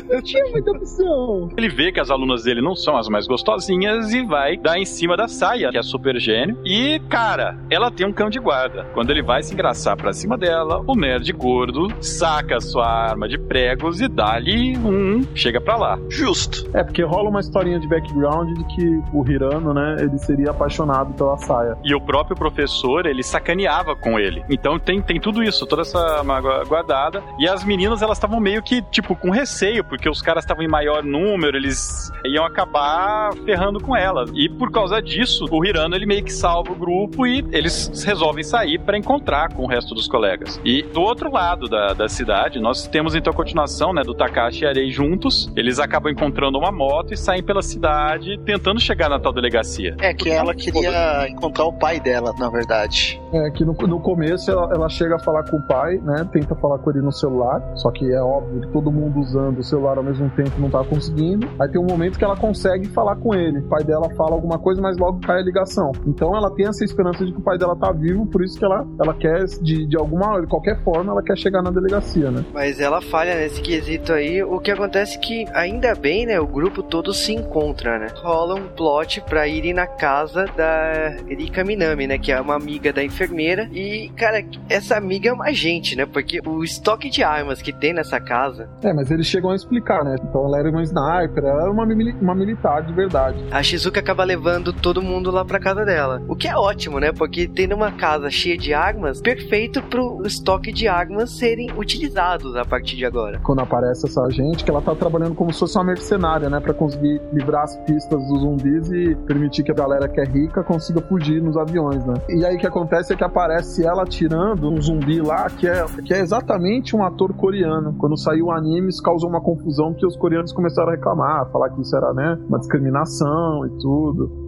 Não tinha muita opção. Ele vê que as alunas dele não são as mais gostosinhas e vai dar em cima da saia, que é super gênio. E, cara, ela tem um cão de guarda. Quando ele vai se engraçar pra cima dela, o nerd gordo saca sua arma de pregos e dá-lhe um. Chega pra lá. Justo. É, porque rola uma historinha de background de que o Hirano, né, ele seria apaixonado pela saia. E o próprio professor, ele sacaneava com ele. Então tem, tem tudo isso, toda essa mágoa guardada. E as meninas, elas estavam meio que, tipo, com receio, porque os caras estavam em maior número, eles iam acabar ferrando com ela. E por causa disso, o Hirano, ele meio que salva o grupo e eles resolvem sair para encontrar com o resto dos colegas. E do outro lado da, da cidade, nós temos então a continuação, né, do Takashi e Arei juntos. Eles acabam encontrando uma moto e saem pela cidade tentando chegar na tal delegacia. É que ela queria encontrar o pai dela, na verdade. É, que no, no começo ela, ela chega a falar com o pai, né, tenta falar com ele no celular, só que é óbvio que todo mundo usando o celular ao mesmo tempo não tá conseguindo. Aí tem um momento que ela consegue falar com ele. O pai dela fala alguma coisa, mas logo cai a ligação. Então ela tem essa esperança de que o pai dela tá vivo, por isso que ela, ela quer, de, de alguma, de qualquer forma, ela quer chegar na delegacia, né? Mas ela falha nesse quesito aí. O que acontece é que, ainda bem, né? O grupo todo se encontra, né? Rola um plot pra irem na casa da Erika Minami, né? Que é uma amiga da enfermeira. E, cara, essa amiga é uma agente, né? Porque o estoque de armas que tem nessa casa. É, mas eles chegam a explicar, né? Então ela era uma sniper, ela era uma, mili- uma militar de verdade. A Shizuka acaba levando todo mundo lá pra casa dela. O que é ótimo, né? Porque tendo uma casa cheia de armas, perfeito pro estoque de armas serem utilizados a partir de agora. Quando aparece essa gente, que ela tá trabalhando como se fosse uma mercenária, né? Pra conseguir livrar as pistas dos zumbis e permitir que a galera que é rica consiga fugir nos aviões, né? E aí o que acontece é que aparece ela tirando um zumbi lá que é, que é exatamente um ator coreano. Quando saiu o anime, isso causou uma confusão que os coreanos começaram a reclamar, falar que isso era, né, uma discriminação e tudo.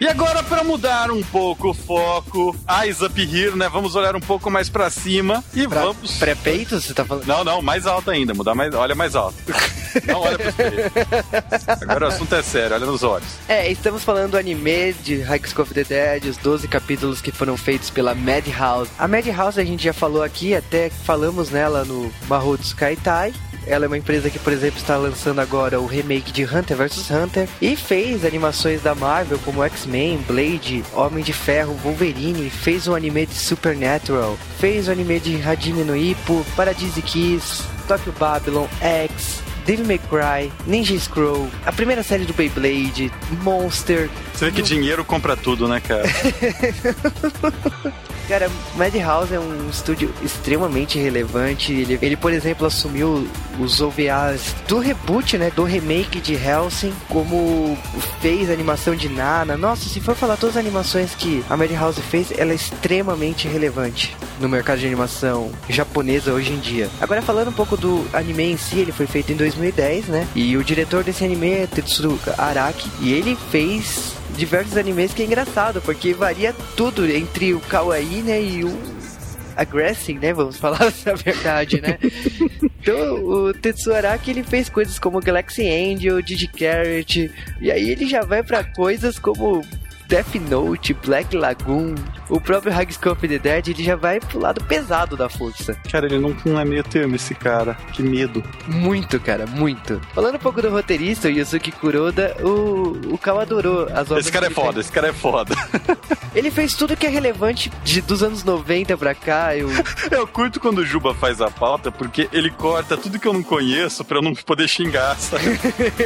E agora, para mudar um pouco o foco, Eyes Up Here, né? Vamos olhar um pouco mais para cima e Pra- vamos. Pré-peito, você tá falando? Não, não, mais alto ainda, mudar mais. Olha mais alto. Não olha pros peitos. Agora o assunto é sério, olha nos olhos. É, estamos falando do anime de High School of the Dead, os 12 capítulos que foram feitos pela Madhouse. A Madhouse a gente já falou aqui, até falamos nela no Mahou Skaitai. Ela é uma empresa que, por exemplo, está lançando agora o remake de Hunter vs Hunter e fez animações da Marvel como X-Men, Blade, Homem de Ferro, Wolverine, fez o anime de Supernatural, fez o anime de Hajime no Ippo, Paradise Kiss, Tokyo Babylon, X, Devil May Cry, Ninja Scroll, a primeira série do Beyblade, Monster. Você vê que dinheiro compra tudo, né, cara? Cara, Madhouse é um estúdio extremamente relevante. Ele, ele, por exemplo, assumiu os OVAs do reboot, né? Do remake de Helsing, como fez a animação de Nana. Nossa, se for falar todas as animações que a Madhouse fez, ela é extremamente relevante no mercado de animação japonesa hoje em dia. Agora, falando um pouco do anime em si, ele foi feito em 2010, né? E o diretor desse anime é Tetsuro Araki. E ele fez diversos animes que é engraçado, porque varia tudo entre o kawaii, né, e o aggressing, né, vamos falar a verdade, né. então, o Tetsuo Araki, ele fez coisas como Galaxy Angel, Digi Carrot, e aí ele já vai para coisas como Death Note, Black Lagoon, o próprio High of the Dead, ele já vai pro lado pesado da força. Cara, ele não, não é meio termo esse cara. Que medo. Muito, cara, muito. Falando um pouco do roteirista, o Yusuke Kuroda, o, o Cal adorou as obras. Esse cara é foda, fez. esse cara é foda. ele fez tudo que é relevante de, dos anos 90 pra cá. Eu... eu curto quando o Juba faz a pauta, porque ele corta tudo que eu não conheço pra eu não poder xingar, sabe?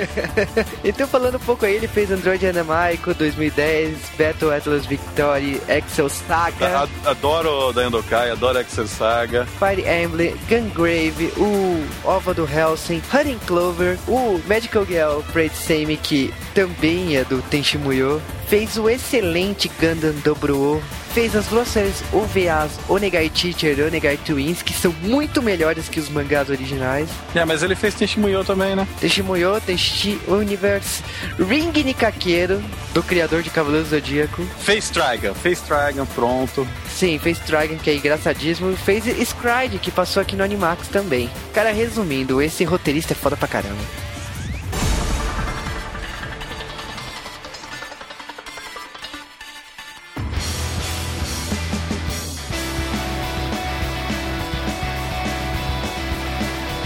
então, falando um pouco aí, ele fez Android Anamaico 2010, Battle Atlas Victory, Excel Saga. Adoro da Endokai, adoro Excel Saga. Fire Emblem, Gungrave, o Ova do Helsing, Hunting Clover, o Magical Girl Braid Semi, que também é do Tenshimuyo. Fez o excelente Gundam Dobro fez as duas séries OVAs Onegai Teacher e Onegai Twins, que são muito melhores que os mangás originais. É, mas ele fez Tenshimuyo também, né? Tenshimuyo, Tenshi Universe, Ring Nikakeiro, do criador de Cavaleiros do Zodíaco. Fez Trigon, fez Trigon, pronto. Sim, fez Trigon, que é engraçadíssimo. Fez Scride, que passou aqui no Animax também. Cara, resumindo, esse roteirista é foda pra caramba.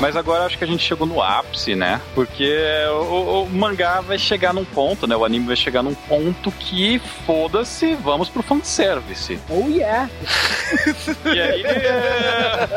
Mas agora acho que a gente chegou no ápice, né? Porque o, o, mangá vai chegar num ponto, né? O anime vai chegar num ponto que, foda-se, vamos pro fanservice. Oh yeah! e aí é...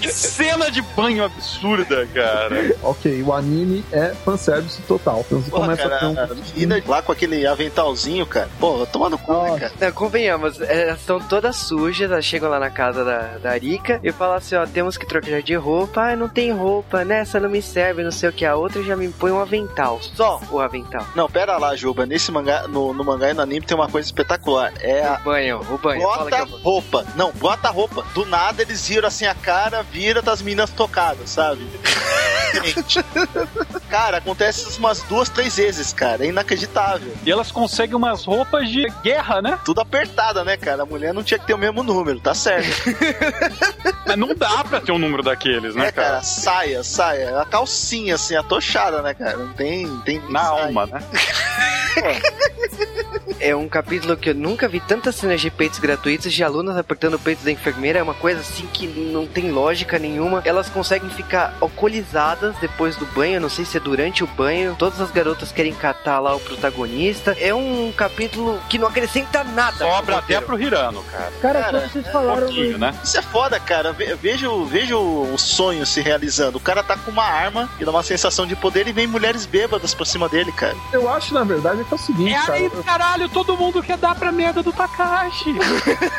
Que cena de banho absurda, cara. ok, o anime é fanservice total. Então você Porra, começa cara, a ter um... A menina lá com aquele aventalzinho, cara. Pô, tomando cu, né, cara? Não, convenhamos, elas estão todas sujas, elas chegam lá na casa da, da Arika e falam assim, ó, temos que trocar de roupa, não tem roupa, né? Essa não me serve, não sei o que. A outra já me põe um avental. Só o avental. Não, pera lá, Juba. Nesse mangá, no, no mangá e no anime tem uma coisa espetacular. É a. O banho, o banho. Bota roupa. Não, bota roupa. Do nada eles viram assim a cara, vira das minas tocadas, sabe? cara, acontece umas duas, três vezes, cara. É inacreditável. E elas conseguem umas roupas de guerra, né? Tudo apertada, né, cara? A mulher não tinha que ter o mesmo número, tá certo. Mas não dá pra ter um número daqueles, né, é, cara? cara? Saia, saia. A calcinha, assim, atochada, né, cara? Não tem. tem Na alma, né? É um capítulo que eu nunca vi tantas cenas de peitos gratuitos de alunas apertando o peito da enfermeira. É uma coisa assim que não tem lógica nenhuma. Elas conseguem ficar alcoolizadas depois do banho. Não sei se é durante o banho. Todas as garotas querem catar lá o protagonista. É um capítulo que não acrescenta nada. Sobra até pro Hirano, cara. Cara, cara vocês falaram. Um né? Isso é foda, cara. Vejo, vejo o sonho se realizando. O cara tá com uma arma e dá uma sensação de poder e vem mulheres bêbadas pra cima dele, cara. Eu acho, na verdade, que é o seguinte. É cara. aí, caralho, todo mundo quer dar pra merda do Takashi.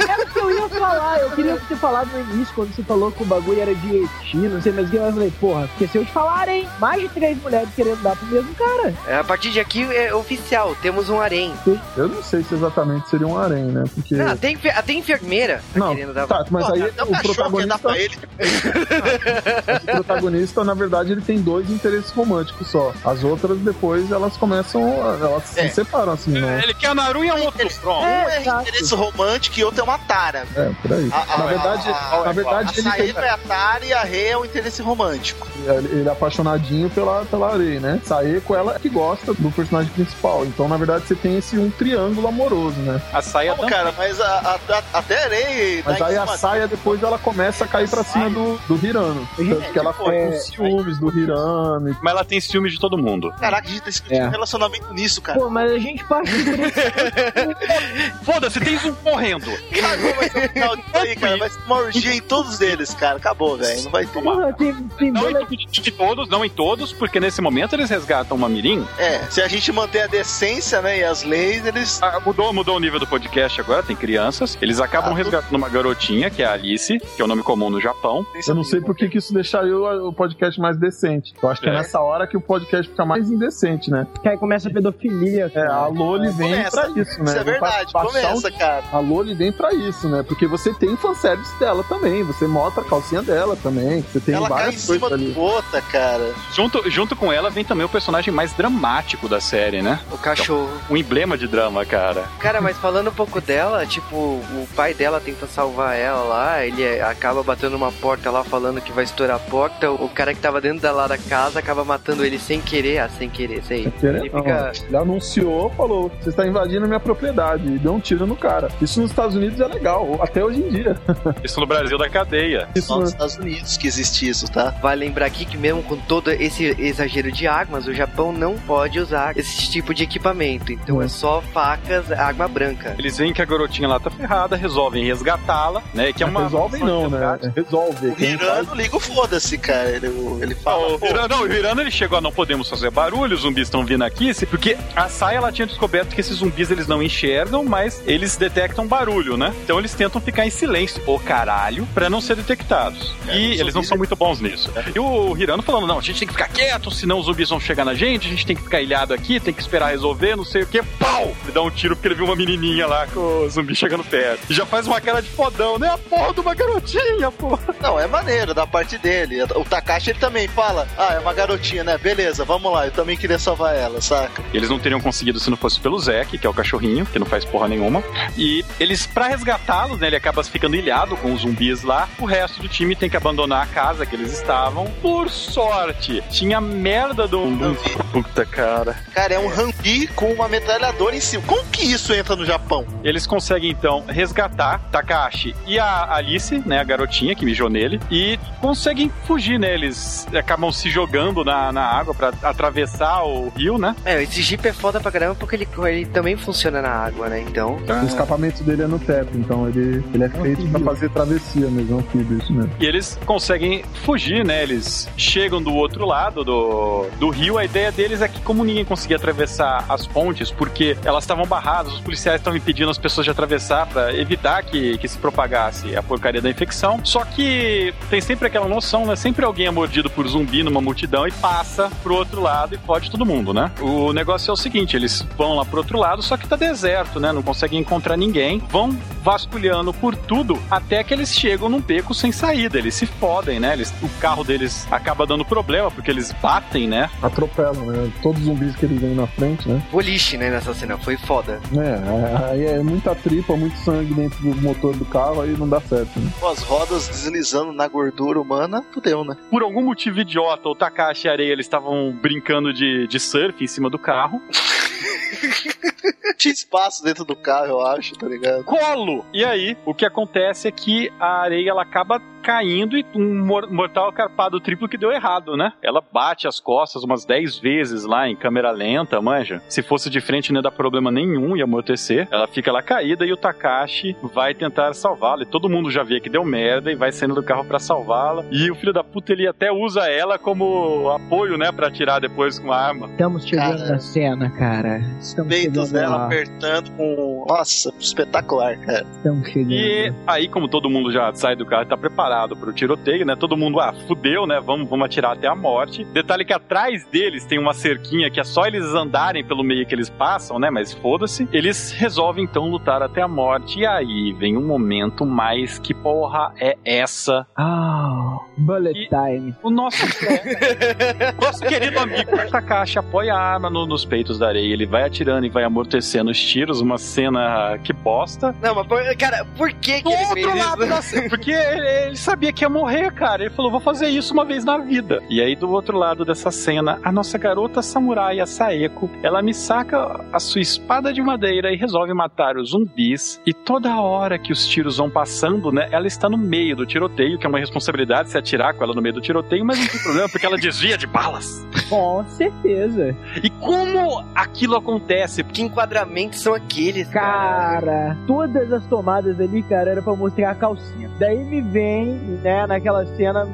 Era o que eu ia falar. Eu queria ter falado no início, quando você falou que o bagulho era de eti, não sei mais o que. Eu falei, porra, esqueceu de falar, hein? Mais de três mulheres querendo dar pro mesmo cara. É, a partir de aqui é oficial, temos um harém. Eu não sei se exatamente seria um harém, né? Porque. Não, tem, tem enfermeira tá não, querendo dar Tá, mas Pô, aí o protagonista. Pra ele. o protagonista, na verdade, ele tem dois interesses românticos só. As outras, depois, elas começam. Elas é. se separam, assim. Né? Ele quer Naru e a. Pronto. Um é exato. interesse romântico e outro é uma tara. É, por aí. A- a- na verdade, a- na verdade A ele, tem, Saeta é a tara e a Rei é o interesse romântico. ele é apaixonadinho pela, pela Arei, né? Saeko, ela é que gosta do personagem principal. Então, na verdade, você tem esse um triângulo amoroso, né? A saia Não, também. cara, mas a, a, a- até a Rei. Mas aí a saia depois ela começa a cair pra cima do, do Hirano. Tanto que ela fica É, com ciúmes do Hirano. e- Mas ela tem ciúme de todo mundo. Caraca, a gente tá discutindo É. um relacionamento nisso, cara. Pô, mas a gente parte do Foda-se, tem um correndo. Cagou, vai ser o final disso aí, cara. Vai ser uma orgia em todos eles, cara. Acabou, velho. Não vai ter. Porra, tem, tem Não em, em todos, não em todos, porque nesse momento eles resgatam uma mirim. É, se a gente manter a decência, né, e as leis, eles. Ah, mudou, mudou o nível do podcast agora, tem crianças. Eles acabam Ah, resgatando uma garotinha, que é a Alice, que é o nome comum no Japão. Eu não sei por que isso deixaria o, o podcast mais decente. Eu acho que é. É. nessa hora que o podcast fica mais indecente, né? que aí começa a pedofilia. É, a Loli vem Começa. Pra isso, né? Isso é verdade, começa, um- cara. A Loli vem pra isso, né? Porque você tem fanservice dela também. Você mostra a calcinha dela também. Você tem Ela cai em várias cima ali. Bota, cara. Junto, junto com ela vem também o personagem mais dramático da série, né? O cachorro. Um emblema de drama, cara. Cara, mas falando um pouco dela, tipo, o pai dela tenta salvar ela lá, ele é- acaba batendo uma porta lá falando que vai estourar a porta, o cara que tava dentro da lá da casa acaba matando ele sem querer, ah, sem querer, sei. Sem querer, Ele fica. Ele anunciou, falou: você está invadindo a minha propriedade. E deu um tiro no cara. Isso nos Estados Unidos é legal, até hoje em dia. Isso no Brasil da cadeia. Isso Só nos no- Estados Unidos que existe isso, tá? Vale lembrar aqui que mesmo com todo esse exagero de armas, o Japão não pode usar esse tipo de equipamento. Então é só facas, arma branca. Eles veem que a garotinha lá tá ferrada, resolvem resgatá-la, né? Que é uma. Resolvem não, né? Resolve. O faz- Hirano liga o foda-se, cara. Ele, ele fala. o pô, Hirano, não, o Hirano ele chegou a não podemos fazer barulho, os zumbis estão vindo aqui, porque a Sai ela tinha descoberto que esses zumbis eles não enxergam, mas eles detectam barulho, né? Então eles tentam ficar em silêncio, ô caralho, pra não ser detectados. É, e eles não são muito bons nisso. E o Hirano falando, não, a gente tem que ficar quieto, senão os zumbis vão chegar na gente, a gente tem que ficar ilhado aqui, tem que esperar resolver, não sei o que. Pau! Ele dá um tiro porque ele viu uma menininha lá com o zumbi chegando perto. E já faz uma cara de fodão, né? A porra de uma garotinha, porra. Não, é maneiro da parte dele. O Takashi ele também fala: Ah, é uma garotinha, né? Beleza, vamos lá. Eu também queria salvar ela, saca? Eles não teriam conseguido se não fosse pelo Zack, que é o cachorrinho, que não faz porra nenhuma. E eles, pra resgatá-los, né, ele acaba ficando ilhado com os zumbis lá. O resto do time tem que abandonar a casa que eles estavam. Por sorte, tinha merda do. do... Puta cara. Cara, é um Rambi com uma metralhadora em cima. Como que isso entra no Japão? Eles conseguem então resgatar Takashi e a Alice, né, a garotinha que mijou nele, e conseguem fugir, né? Eles acabam se jogando na, na água pra atravessar o rio, né? É, esse Jeep é foda pra caramba porque ele, ele também funciona na água, né? Então. O escapamento dele é no teto, então ele, ele é feito pra fazer travessia mesmo, é um anfíbio, isso mesmo. E eles conseguem fugir, né? Eles chegam do outro lado do, do rio. A ideia deles é que, como ninguém conseguia atravessar as pontes, porque elas estavam barradas, os policiais estavam impedindo as pessoas de atravessar pra evitar que, que se propagasse a porcaria da infecção. Só que tem sempre aquela noção, né? Sempre alguém é mordido por zumbi numa multidão e passa pro outro lado e pode todo mundo, né? O negócio é o seguinte: eles vão lá pro outro lado, só que tá deserto, né? Não conseguem encontrar ninguém. Vão vasculhando por tudo até que eles chegam num beco sem saída. Eles se fodem, né? Eles, o carro deles acaba dando problema porque eles batem, né? Atropelam, né? Todos os zumbis que eles vêm na frente, né? Boliche, né, nessa cena. Foi foda. É, aí é muita tripa, muito sangue dentro do motor do carro, aí não dá certo, né? Com as rodas deslizando na gordura humana, fudeu, né? Por algum motivo idiota, o Takashi e a Areia eles estavam brincando de, de surf em cima do carro. Tinha espaço dentro do carro, eu acho, tá ligado? Colo! E aí, o que acontece é que a areia ela acaba caindo e um mor- mortal carpado triplo que deu errado, né? Ela bate as costas umas 10 vezes lá em câmera lenta, manja. Se fosse de frente não ia dar problema nenhum, ia amortecer. Ela fica lá caída e o Takashi vai tentar salvá-la. E todo mundo já vê que deu merda e vai saindo do carro pra salvá-la. E o filho da puta ele até usa ela como apoio, né, Pra atirar depois com a arma. Estamos chegando Cara. na cena, cara. Estamos chegando dela lá. apertando com. Nossa, espetacular, cara. Chegando. E aí, como todo mundo já sai do carro e tá preparado pro tiroteio, né? Todo mundo, ah, fudeu, né? Vamos, vamos atirar até a morte. Detalhe que atrás deles tem uma cerquinha que é só eles andarem pelo meio que eles passam, né? Mas foda-se. Eles resolvem então lutar até a morte. E aí vem um momento mais que porra é essa? Ah, bullet E- time. O nosso, nosso querido amigo Takashi apoia a arma no- nos peitos da areia. Ele vai atirando e vai amortecendo os tiros, uma cena que bosta. Não, mas, por- cara, por que que ele outro fez lado isso? da cena, porque ele, ele sabia que ia morrer, cara. Ele falou, vou fazer isso uma vez na vida. E aí, do outro lado dessa cena, a nossa garota samurai, a Saeko, ela me saca a sua espada de madeira e resolve matar os zumbis. E toda hora que os tiros vão passando, né, ela está no meio do tiroteio, que é uma responsabilidade se atirar com ela no meio do tiroteio, mas não tem problema, porque ela desvia de balas. Com certeza. E como aquilo acontece? Que enquadramentos são aqueles, cara? Cara, todas as tomadas ali, cara, era pra mostrar a calcinha. Daí me vem, né, naquela cena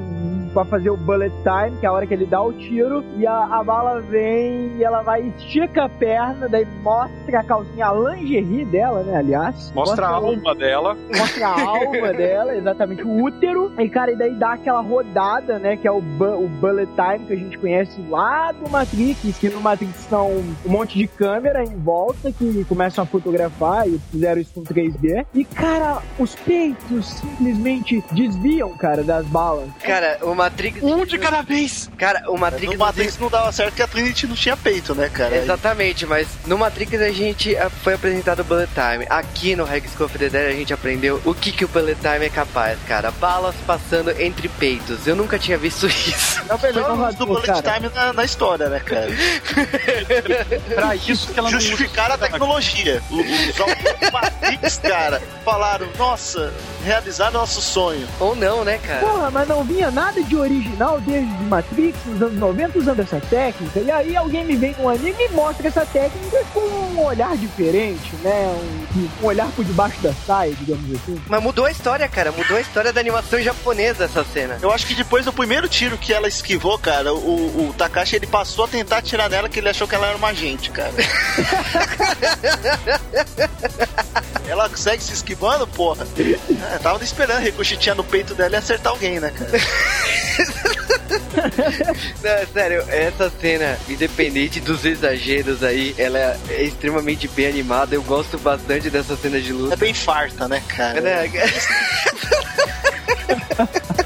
pra fazer o bullet time, que é a hora que ele dá o tiro, e a, a bala vem e ela vai, estica a perna, daí mostra a calcinha, a lingerie dela, né, aliás. Mostra a o- alma dela. mostra a alma dela, exatamente o útero. E, cara, e daí dá aquela rodada, né? Que é o, bu- o bullet time que a gente conhece lá do Matrix, que no Matrix são um monte de câmera em volta que começam a fotografar e fizeram isso com 3D. E, cara, os peitos simplesmente desviam, cara, das balas. Cara, o Matrix. Um de cada vez. Cara, o Matrix. No Matrix não dava certo que a Trinity não tinha peito, né, cara? Exatamente, mas no Matrix a gente ah, foi apresentado o Bullet Time. Aqui no School of the Dead a gente aprendeu o que, que o Bullet Time é capaz, cara. Balas passando entre peitos. Eu nunca tinha visto isso. É o melhor do Bullet cara. Time na, na história, né, cara? Pra isso que ela não Justificaram a tecnologia. O- Os autores do Matrix, cara, falaram, nossa, realizar nosso sonho. Ou não, né, cara? Porra, mas não vinha nada de original desde Matrix nos anos 90 usando essa técnica. E aí alguém me vem com um anime e mostra essa técnica com um olhar diferente, né? Um, um olhar por debaixo da saia, digamos assim. Mas mudou a história, cara. Mudou a história da animação japonesa essa cena. Eu acho que depois do primeiro tiro que ela esquivou, cara, o, o Takashi ele passou a tentar atirar nela que ele achou que ela era uma agente, cara. ela segue se esquivando, porra. É, tava esperando ricochetear no peito dela e acertar alguém, né, cara? Não, sério, essa cena, independente dos exageros aí, ela é extremamente bem animada. Eu gosto bastante dessa cena de É luta. bem farta, né, cara? É-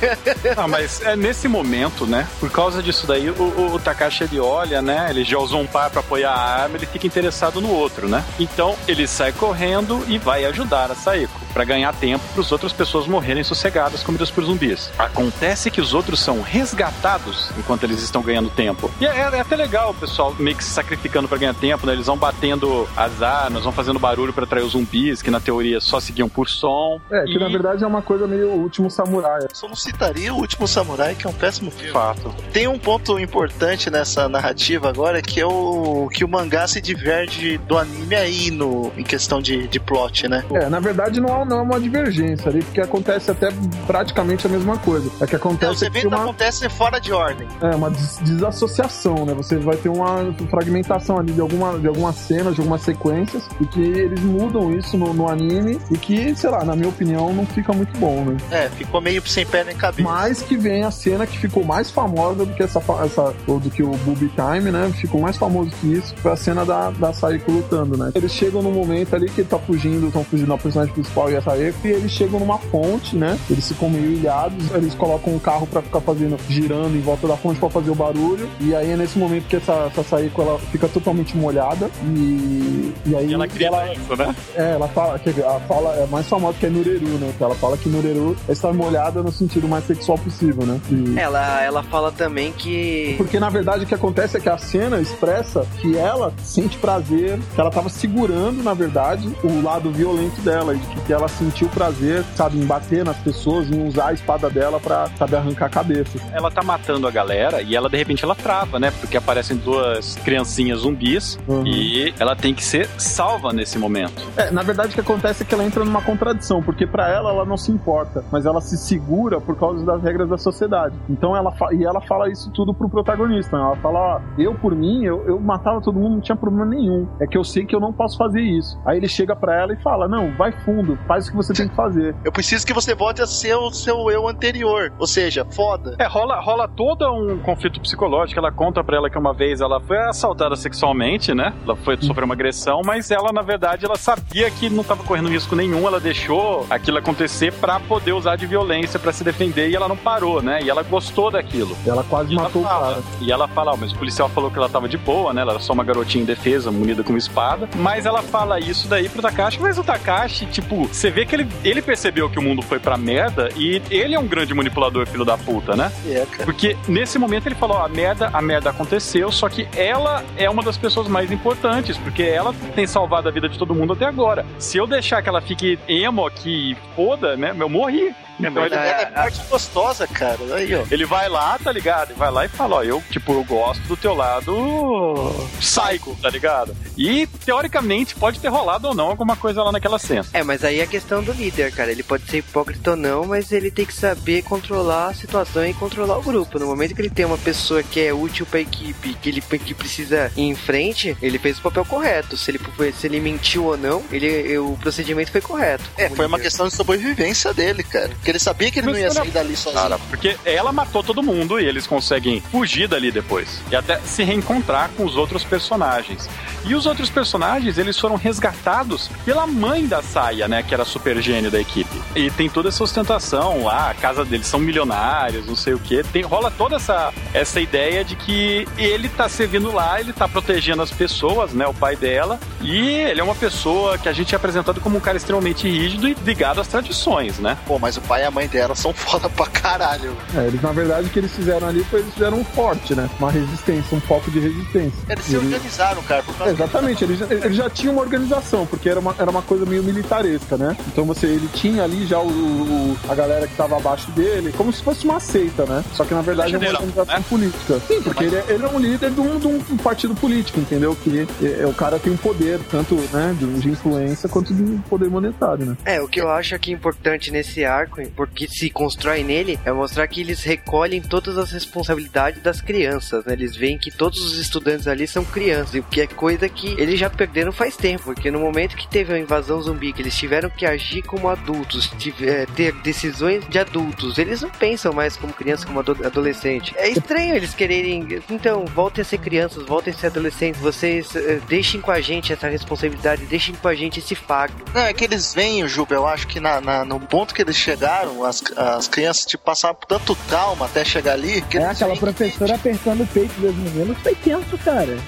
Ah, mas é nesse momento, né? Por causa disso daí, o, o, o Takashi ele olha, né? Ele já usou um par pra apoiar a arma, ele fica interessado no outro, né? Então ele sai correndo e vai ajudar a Saeko pra ganhar tempo para as outras pessoas morrerem sossegadas comidas por zumbis. Acontece que os outros são resgatados enquanto eles estão ganhando tempo. E é, é até legal o pessoal meio que se sacrificando pra ganhar tempo, né? Eles vão batendo as armas, vão fazendo barulho pra atrair os zumbis, que na teoria só seguiam por som. É, que E- na verdade é uma coisa meio o último samurai. Só não citaria o último samurai, que é um péssimo filme. Fato. Tem um ponto importante nessa narrativa agora, que é o que o mangá se diverge do anime aí no, em questão de, de plot, né? É, na verdade não é, não é uma divergência ali, porque acontece até praticamente a mesma coisa. É que Não, acontece vê que uma, acontece fora de ordem. é, uma des- desassociação, né? Você vai ter uma fragmentação ali de, alguma, de algumas cenas, de algumas sequências, e que eles mudam isso no, no anime, e que, sei lá, na minha opinião, não fica muito bom, né? É, ficou meio sem pé nem cabeça. Mas que vem a cena que ficou mais famosa do que essa, essa ou do que o Booby Time, né? Ficou mais famoso que isso, foi a cena da, da Saeko lutando, né? Eles chegam num momento ali que ele tá fugindo, estão fugindo da personagem principal e a Saeko, e eles chegam numa fonte, né? Eles ficam meio ilhados, eles colocam um carro pra ficar fazendo, girando em volta da fonte pra fazer o barulho, e aí é nesse momento que essa, essa ela fica totalmente molhada, e, e aí E ela grita ela, isso, né? é, ela fala, quer dizer, a fala é mais famosa que é Nureru, né? Ela fala que Nureru é estar molhada no sentido mais sexual possível, né? E- Ela, ela fala também que. Porque na verdade o que acontece é que a cena expressa que ela sente prazer, que ela tava segurando, na verdade, o lado violento dela, e que ela sentiu prazer, sabe, em bater nas pessoas, em usar a espada dela pra, sabe, arrancar cabeças. ela tá matando a galera e ela de repente ela trava, né? Porque aparecem duas criancinhas zumbis Uhum. e ela tem que ser salva nesse momento. É, na verdade o que acontece é que ela entra numa contradição, porque pra ela ela não se importa, mas ela se segura por causa das regras da sociedade. Então ela e ela fala isso tudo pro protagonista. né? Ela fala: ó, eu por mim, eu, eu matava todo mundo, não tinha problema nenhum. É que eu sei que eu não posso fazer isso. Aí ele chega pra ela e fala: não, vai fundo, faz o que você tem que fazer. Eu preciso que você volte a ser o seu eu anterior. Ou seja, foda. É, rola, rola todo um conflito psicológico. Ela conta pra ela que uma vez ela foi assaltada sexualmente, né? Ela foi sofrer uma agressão, mas ela, na verdade, ela sabia que não tava correndo risco nenhum. Ela deixou aquilo acontecer pra poder usar de violência pra se defender. e ela não parou, né? E ela gostou daquilo. Ela quase E matou ela o fala, cara. E ela fala, "Ah, mas o policial falou que ela tava de boa, né? Ela era só uma garotinha indefesa, munida com uma espada. Mas ela fala isso daí pro Takashi, mas o Takashi, tipo, você vê que ele, ele percebeu que o mundo foi pra merda e ele é um grande manipulador, filho da puta, né? É, cara. Porque nesse momento ele falou, ó, a merda, a merda aconteceu, só que ela é uma das pessoas mais importantes, porque ela tem salvado a vida de todo mundo até agora. Se eu deixar que ela fique emo aqui e foda, né? Eu morri. Então ele, a- Ela é parte gostosa, cara. Aí, ó. ele vai lá, tá ligado? Ele vai lá e fala, ó, eu, tipo, eu gosto do teu lado psycho, tá ligado? E, teoricamente, pode ter rolado ou não alguma coisa lá naquela cena. É, mas aí é a questão do líder, cara. Ele pode ser hipócrita ou não, mas ele tem que saber controlar a situação e controlar o grupo. No momento que ele tem uma pessoa que é útil pra equipe, que ele que precisa ir em frente, ele fez o papel correto. Se ele, se ele mentiu ou não, ele, o procedimento foi correto. É, foi uma líder. questão de sobrevivência dele, cara. Porque ele sabia que ele não Mas ia era- sair dali sozinho. Cara, porque ela matou todo mundo e eles conseguem fugir dali depois. E até se reencontrar com os outros personagens. E os outros personagens, eles foram resgatados pela mãe da Saia, né? Que era a super gênio da equipe. E tem toda essa ostentação lá, a casa deles são milionários, não sei o quê. Tem, rola toda essa, essa ideia de que ele tá servindo lá, ele tá protegendo as pessoas, né? O pai dela. E ele é uma pessoa que a gente é apresentado como um cara extremamente rígido e ligado às tradições, né? Pô, mas o pai e a mãe dela são foda pra caralho. É, eles, na verdade, o que eles fizeram ali foi eles fizeram um forte, né? Uma resistência, um foco de resistência. Eles se Eles- organizaram, cara. Por É, exatamente, ele já, ele já tinha uma organização, porque era uma, era uma coisa meio militaresca, né? Então você, ele tinha ali já o, o- a galera que tava abaixo dele, como se fosse uma seita, né? Só que na verdade é uma organização né? política. Sim, porque ele, é- ele é um líder de um, de um partido político, entendeu? Que é, é, o cara tem um poder, tanto né, de, de influência quanto de poder monetário, né? É, o que eu acho aqui importante nesse arco, porque se constrói nele, é mostrar que eles recolhem todas as responsabilidades das crianças, né? Eles veem que todos os estudantes ali são crianças, e o que é coisa que eles já perderam faz tempo, porque no momento que teve a invasão zumbi, que eles tiveram que agir como adultos, tive- é, ter decisões de adultos, eles não pensam mais como criança, como ado- adolescente. É estranho eles quererem, então, voltem a ser crianças, voltem a ser adolescentes, vocês eh, deixem com a gente essa responsabilidade, deixem com a gente esse fardo. Não, é que eles veem, Juba, eu acho que na, na- no ponto que eles chegaram, as, as crianças tipo, passaram por tanto trauma até chegar ali, que É, aquela professora apertando o peito dos meninos foi tenso, cara.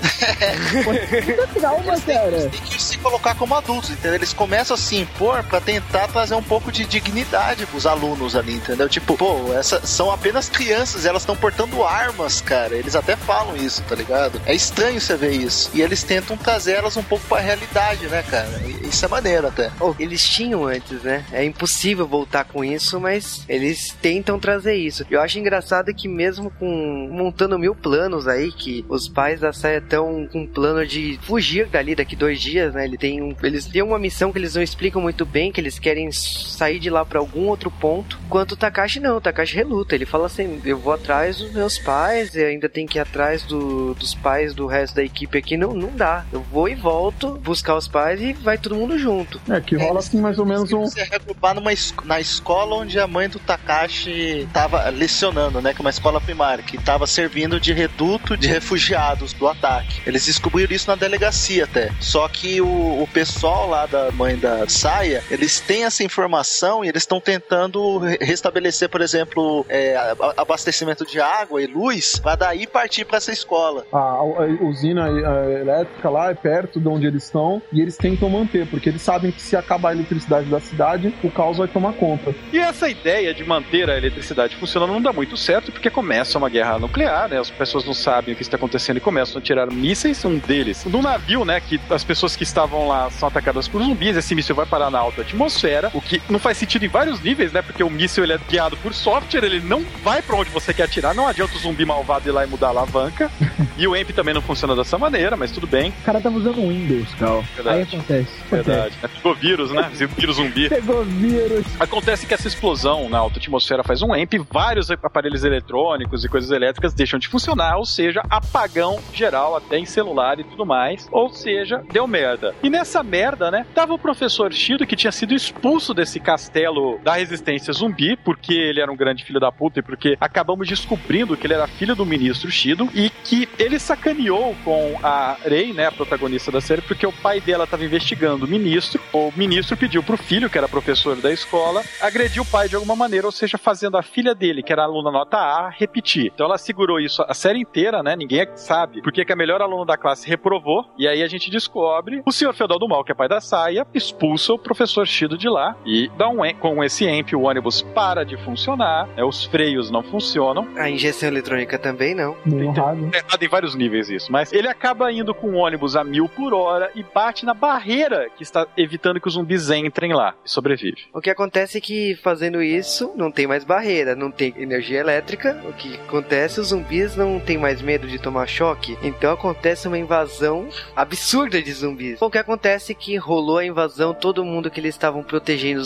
Foi muita trauma, cara. que colocar como adultos, entendeu? Eles começam a se impor pra tentar trazer um pouco de dignidade pros alunos ali, entendeu? Tipo, pô, essas são apenas crianças, elas estão portando armas, cara. Eles até falam isso, tá ligado? É estranho você ver isso. E eles tentam trazer elas um pouco pra realidade, né, cara? E Isso é maneiro até. Oh, eles tinham antes, né? É impossível voltar com isso, mas eles tentam trazer isso. Eu acho engraçado que mesmo com montando mil planos aí, que os pais da saia estão com um plano de fugir dali daqui dois dias, né? Ele tem um, eles têm uma missão que eles não explicam muito bem, que eles querem sair de lá pra algum outro ponto. Enquanto o Takashi não, o Takashi reluta. Ele fala assim: eu vou atrás dos meus pais, eu ainda tenho que ir atrás do- dos pais do resto da equipe aqui. Não, não dá. Eu vou e volto buscar os pais e vai todo mundo junto. É, que rola assim mais ou menos um. Se regrupar numa es- na escola onde a mãe do Takashi tava lecionando, né? Que é uma escola primária, que tava servindo de reduto de refugiados do ataque. Eles descobriram isso na delegacia até. Só que o, o pessoal lá da mãe da Saia, eles têm essa informação e eles estão tentando re- restabelecer, por exemplo, é, abastecimento de água e luz, pra daí partir pra essa escola. A, a usina eh, elétrica lá é perto de onde eles estão e eles tentam manter, porque eles sabem que se acabar a eletricidade da cidade, o caos vai tomar conta. E essa ideia de manter a eletricidade funcionando não dá muito certo, porque começa uma guerra nuclear, né? As pessoas não sabem o que está acontecendo e começam a tirar mísseis, um deles. No navio, né, que as pessoas que estavam lá são atacadas por zumbis, esse míssil vai parar na alta atmosfera, o que não faz sentido em vários níveis, né? Porque o míssil ele é guiado por software, ele não vai pra onde você quer atirar, não adianta o zumbi malvado ir lá e mudar a alavanca. e o EMP também não funciona dessa maneira, mas tudo bem. O cara tava usando Windows, Cal. Aí acontece. Verdade. É, Pegou vírus, né? Vírus zumbi. Pegou vírus. Acontece que essa explosão na alta atmosfera faz um EMP, vários aparelhos eletrônicos e coisas elétricas deixam de funcionar, ou seja, apagão geral até em celular e tudo mais. Ou seja, deu merda. E nessa merda, né, tava o professor Shido que tinha sido expulso desse castelo da resistência zumbi, porque ele era um grande filho da puta e porque acabamos descobrindo que ele era filho do ministro Shido e que ele sacaneou com a Rei, né, a protagonista da série, porque o pai dela estava investigando o ministro. O ministro pediu pro filho, que era professor da escola, agredir o pai de alguma maneira, ou seja, fazendo a filha dele, que era aluna nota A, repetir. Então ela segurou isso a série inteira, né? Ninguém sabe porque que a melhor aluna da classe reprovou. E aí a gente descobre o senhor Feudal do Mal, que é pai da saia, expulsa o professor Shido de lá e dá um com esse EMP o ônibus para de funcionar, né? os freios não funcionam. A injeção eletrônica também não. Meio errado. É, tem vários níveis isso, mas ele acaba indo com o ônibus a mil por hora e bate na barreira que está evitando que os zumbis entrem lá e sobrevive. O que acontece é que fazendo isso, não tem mais barreira, não tem energia elétrica. O que acontece, os zumbis não tem mais medo de tomar choque. Então acontece uma invasão absurda de zumbis. O que acontece é que rolou a invasão, todo mundo que eles estavam protegendo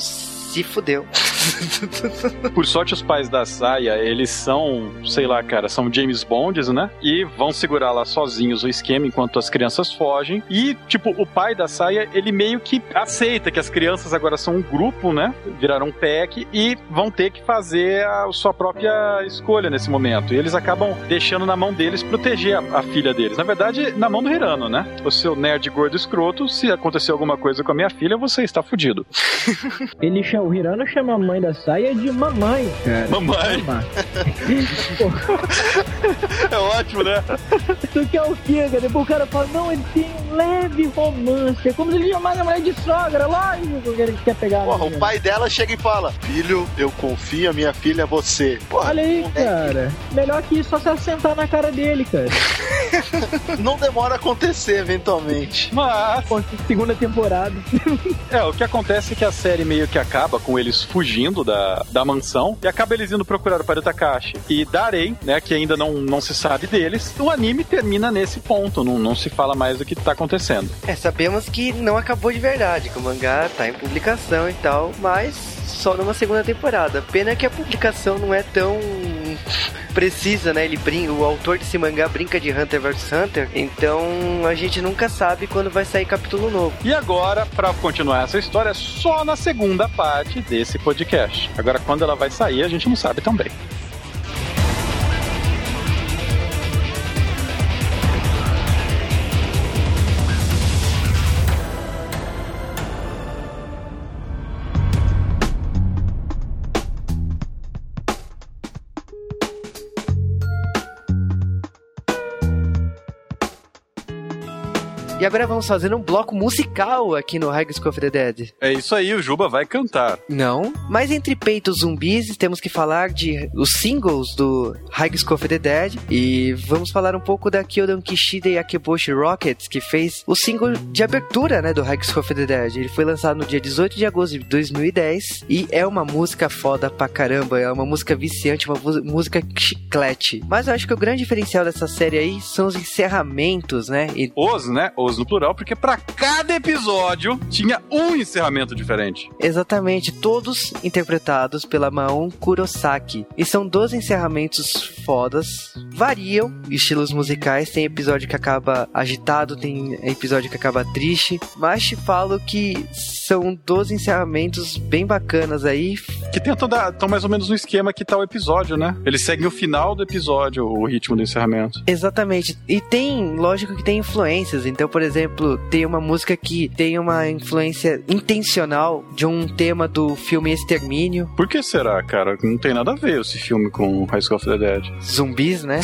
se fudeu. Por sorte, os pais da Saia, eles são, sei lá, cara, são James Bonds, né? E vão segurar lá sozinhos o esquema enquanto as crianças fogem. E, tipo, o pai da Saia, ele meio que aceita que as crianças agora são um grupo, né? Viraram um pack e vão ter que fazer a sua própria escolha nesse momento. E eles acabam deixando na mão deles proteger a, a filha deles. Na verdade, na mão do Hirano, né? O seu nerd gordo escroto, se acontecer alguma coisa com a minha filha, você está fudido. Ele chama, o Hirano chama a mãe da saia de mamãe, cara. Mamãe. Mama. É ótimo, né? Tu quer o quê, cara? Depois o cara fala, não, ele tem um leve romance. É como se ele chamasse a mulher de sogra, lógico que ele quer pegar. a Porra, o pai dela chega e fala: Filho, eu confio a minha filha a você. Porra, Olha aí, cara. Melhor que isso, só se assentar na cara dele, cara. Não demora a acontecer eventualmente. Mas, Pô, segunda temporada. é, o que acontece é que a série meio que acaba com eles fugindo da, da mansão e acaba eles indo procurar o do Takashi e Darei, né, que ainda não, não se sabe deles. O anime termina nesse ponto, não, não se fala mais do que tá acontecendo. É, sabemos que não acabou de verdade, que o mangá tá em publicação e tal, mas só numa segunda temporada. Pena que a publicação não é tão precisa, né? Ele brinca, o autor desse mangá brinca de Hunter vs Hunter, então a gente nunca sabe quando vai sair capítulo novo. E agora, pra continuar essa história, só na segunda parte desse podcast. Agora, quando ela vai sair, a gente não sabe também. E agora vamos fazer um bloco musical aqui no High School of the Dead. É isso aí, o Juba vai cantar. Não, mas entre peitos zumbis temos que falar de os singles do High School of the Dead e vamos falar um pouco da Kyodan Kishida e Akeboshi Rockets que fez o single de abertura, né, do High School of the Dead. Ele foi lançado no dia 18 de agosto de 2010 e é uma música foda pra caramba, é uma música viciante, uma música chiclete. Mas eu acho que o grande diferencial dessa série aí são os encerramentos, né? E Os, né? Os no plural, porque pra cada episódio tinha um encerramento diferente. Exatamente, todos interpretados pela Maon Kurosaki. E são 12 encerramentos fodas, variam estilos musicais, tem episódio que acaba agitado, tem episódio que acaba triste, mas te falo que são 12 encerramentos bem bacanas aí. Que tentam dar, tão mais ou menos no esquema que tá o episódio, né? Eles seguem o final do episódio, o ritmo do encerramento. Exatamente. E tem, lógico que tem influências. Então, por exemplo, tem uma música que tem uma influência intencional de um tema do filme Extermínio. Por que será, cara? Não tem nada a ver esse filme com High School of the Dead. zumbis, né?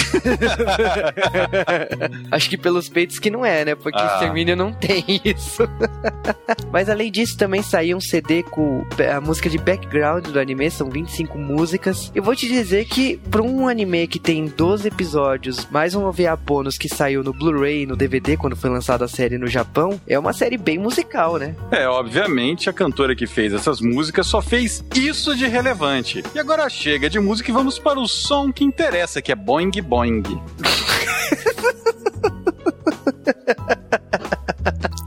Acho que pelos peitos que não é, né? Porque Ah. Extermínio não tem isso. Mas além disso, também saiu um CD com a música de background do anime, são 25 músicas. Eu vou te dizer que, pra um anime que tem 12 episódios, mais um OVA bônus que saiu no Blu-ray e no DVD quando foi lançada a série no Japão, é uma série bem musical, né? É, obviamente, a cantora que fez essas músicas só fez isso de relevante. E agora chega de música e vamos para o som que interessa, que é Boing Boing.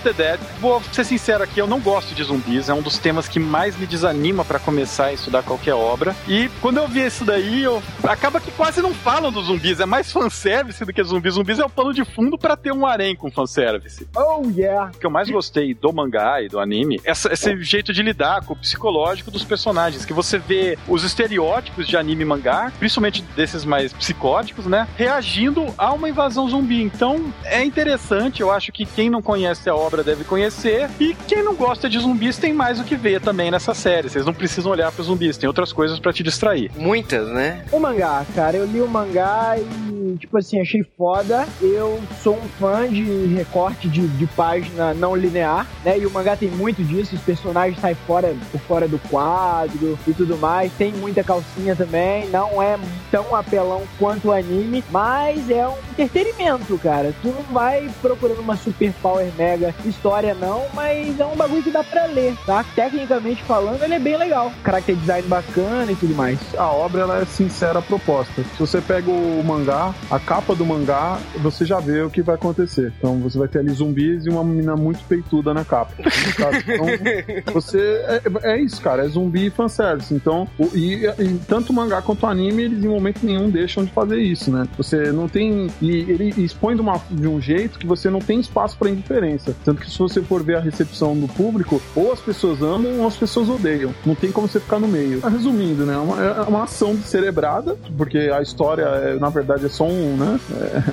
of the Dead, vou ser sincero aqui, eu não gosto de zumbis, é um dos temas que mais me desanima para começar a estudar qualquer obra. E quando eu vi isso daí, eu... acaba que quase não falam dos zumbis, é mais fanservice do que zumbis. Zumbis é o pano de fundo para ter um harém com fanservice. Oh, yeah! O que eu mais gostei do mangá e do anime, é esse jeito de lidar com o psicológico dos personagens, que você vê os estereótipos de anime e mangá, principalmente desses mais psicóticos, né, reagindo a uma invasão zumbi. Então, é interessante, eu acho que quem não conhece a obra deve conhecer, e quem não gosta de zumbis tem mais o que ver também nessa série. Vocês não precisam olhar para zumbis, tem outras coisas para te distrair. Muitas, né? O mangá, cara, eu li o mangá e, tipo assim, achei foda. Eu sou um fã de recorte de, de página não linear, né? E o mangá tem muito disso, os personagens saem fora, por fora do quadro e tudo mais. Tem muita calcinha também, não é tão apelão quanto o anime, mas é um entretenimento, cara. Tu não vai procurando uma super power mega história, não, mas é um bagulho que dá pra ler, tá? Tecnicamente falando, ele é bem legal. Character design bacana e tudo mais. A obra ela é sincera proposta. Se você pega o mangá, a capa do mangá, você já vê o que vai acontecer. Então você vai ter ali zumbis e uma menina muito peituda na capa. Então você. É, é, isso, cara. É zumbi e fanservice. Então, o, e, e, tanto o mangá quanto o anime, eles em momento nenhum deixam de fazer isso, né? Você não tem. E ele expõe de, uma, de um jeito que você não tem espaço para indiferença. Tanto que se você for ver a recepção do público, ou as pessoas amam ou as pessoas odeiam. Não tem como você ficar no meio. Resumindo, né? É uma, é uma ação cerebrada, porque a história, é, na verdade, é só um, né?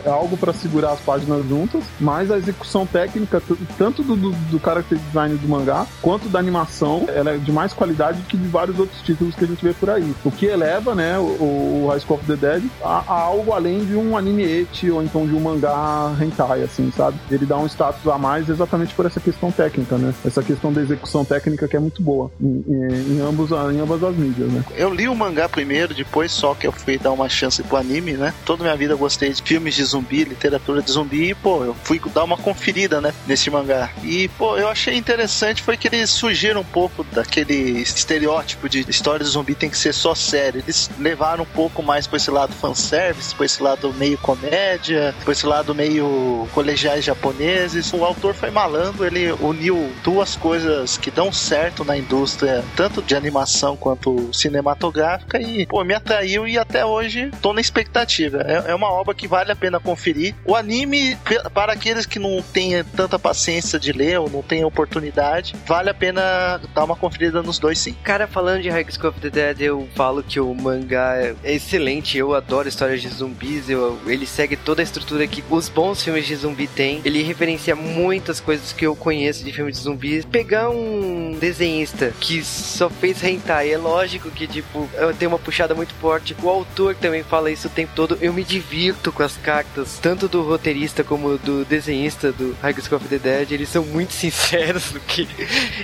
É, é algo para segurar as páginas juntas, mas a execução técnica, tanto do, do, do character design do mangá, quanto da animação, ela é de mais qualidade que de vários outros títulos que a gente vê por aí. O que eleva, né, o, o High School of the Dead a, a, algo além de um anime eti ou então de um mangá hentai, assim, sabe? Ele dá um status a mais exatamente por essa questão técnica, né? Essa questão da execução técnica que é muito boa em, em, em ambos, em ambas as mídias, né? Eu li o mangá primeiro, depois só que eu fui dar uma chance pro anime, né? Toda minha vida eu gostei de filmes de zumbi, literatura de zumbi, e, pô, eu fui dar uma conferida, né, nesse mangá. E, pô, eu achei interessante foi que eles surgiram um pouco daquele estereótipo de história de zumbi tem que ser só sério. Eles levaram um pouco mais pra esse lado fanservice, pra esse lado meio comédia, pra esse lado meio colegiais japoneses. O autor foi malandro, ele uniu duas coisas que dão certo na indústria, tanto de animação quanto cinematográfica, e, pô, me atraiu e até hoje tô na expectativa. É, é uma obra que vale a pena conferir. O anime, para aqueles que não têm tanta paciência de ler ou não têm oportunidade, vale a pena dar uma conferida nos dois sim. Cara, falando de High School of the Dead, eu falo que o mangá é excelente. Eu adoro histórias de zumbis. Eu, ele segue toda a estrutura que os bons filmes de zumbi têm. Ele referencia muitas coisas que eu conheço de filmes de zumbis. Pegar um desenhista que só fez hentai, é lógico que, tipo, tem uma puxada muito forte. O autor também fala isso o tempo todo. Eu me divirto com as cartas, tanto do roteirista como do desenhista do High School of the Dead. Eles são muito sinceros no que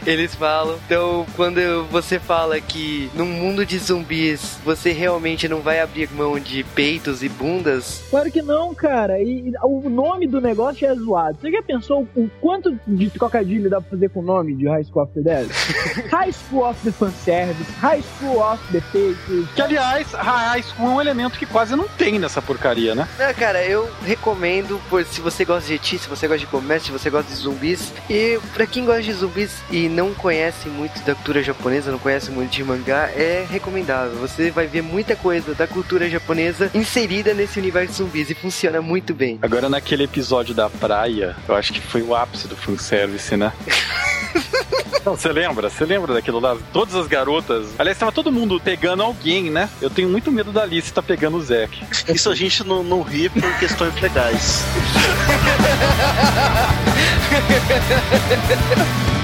eles falam. Então, quando você fala que num mundo de zumbis você realmente não vai abrir mão de peitos e bundas. Claro que não, cara. E o nome do negócio é zoado. Você já pensou o quanto de trocadilho dá pra fazer com o nome de High School of the Dead? High School of the Fanservice, High School of the Peitos. Que aliás, High School é um elemento que quase não tem nessa porcaria, né? É, cara, eu recomendo, por, se você gosta de ET, se você gosta de comércio, se você gosta de zumbis. E pra quem gosta de zumbis e não conhece muito da cultura japonesa, não conhece muito de mangá, é recomendável. Você vai ver muita coisa da cultura japonesa inserida nesse universo zumbis e funciona muito bem. Agora, naquele episódio da praia, eu acho que foi o ápice do fanservice, né? Não, você lembra? Você lembra daquilo lá? Todas as garotas. Aliás, tava todo mundo pegando alguém, né? Eu tenho muito medo da Alice estar tá pegando o Zack. Isso a gente não, não ri por questões legais.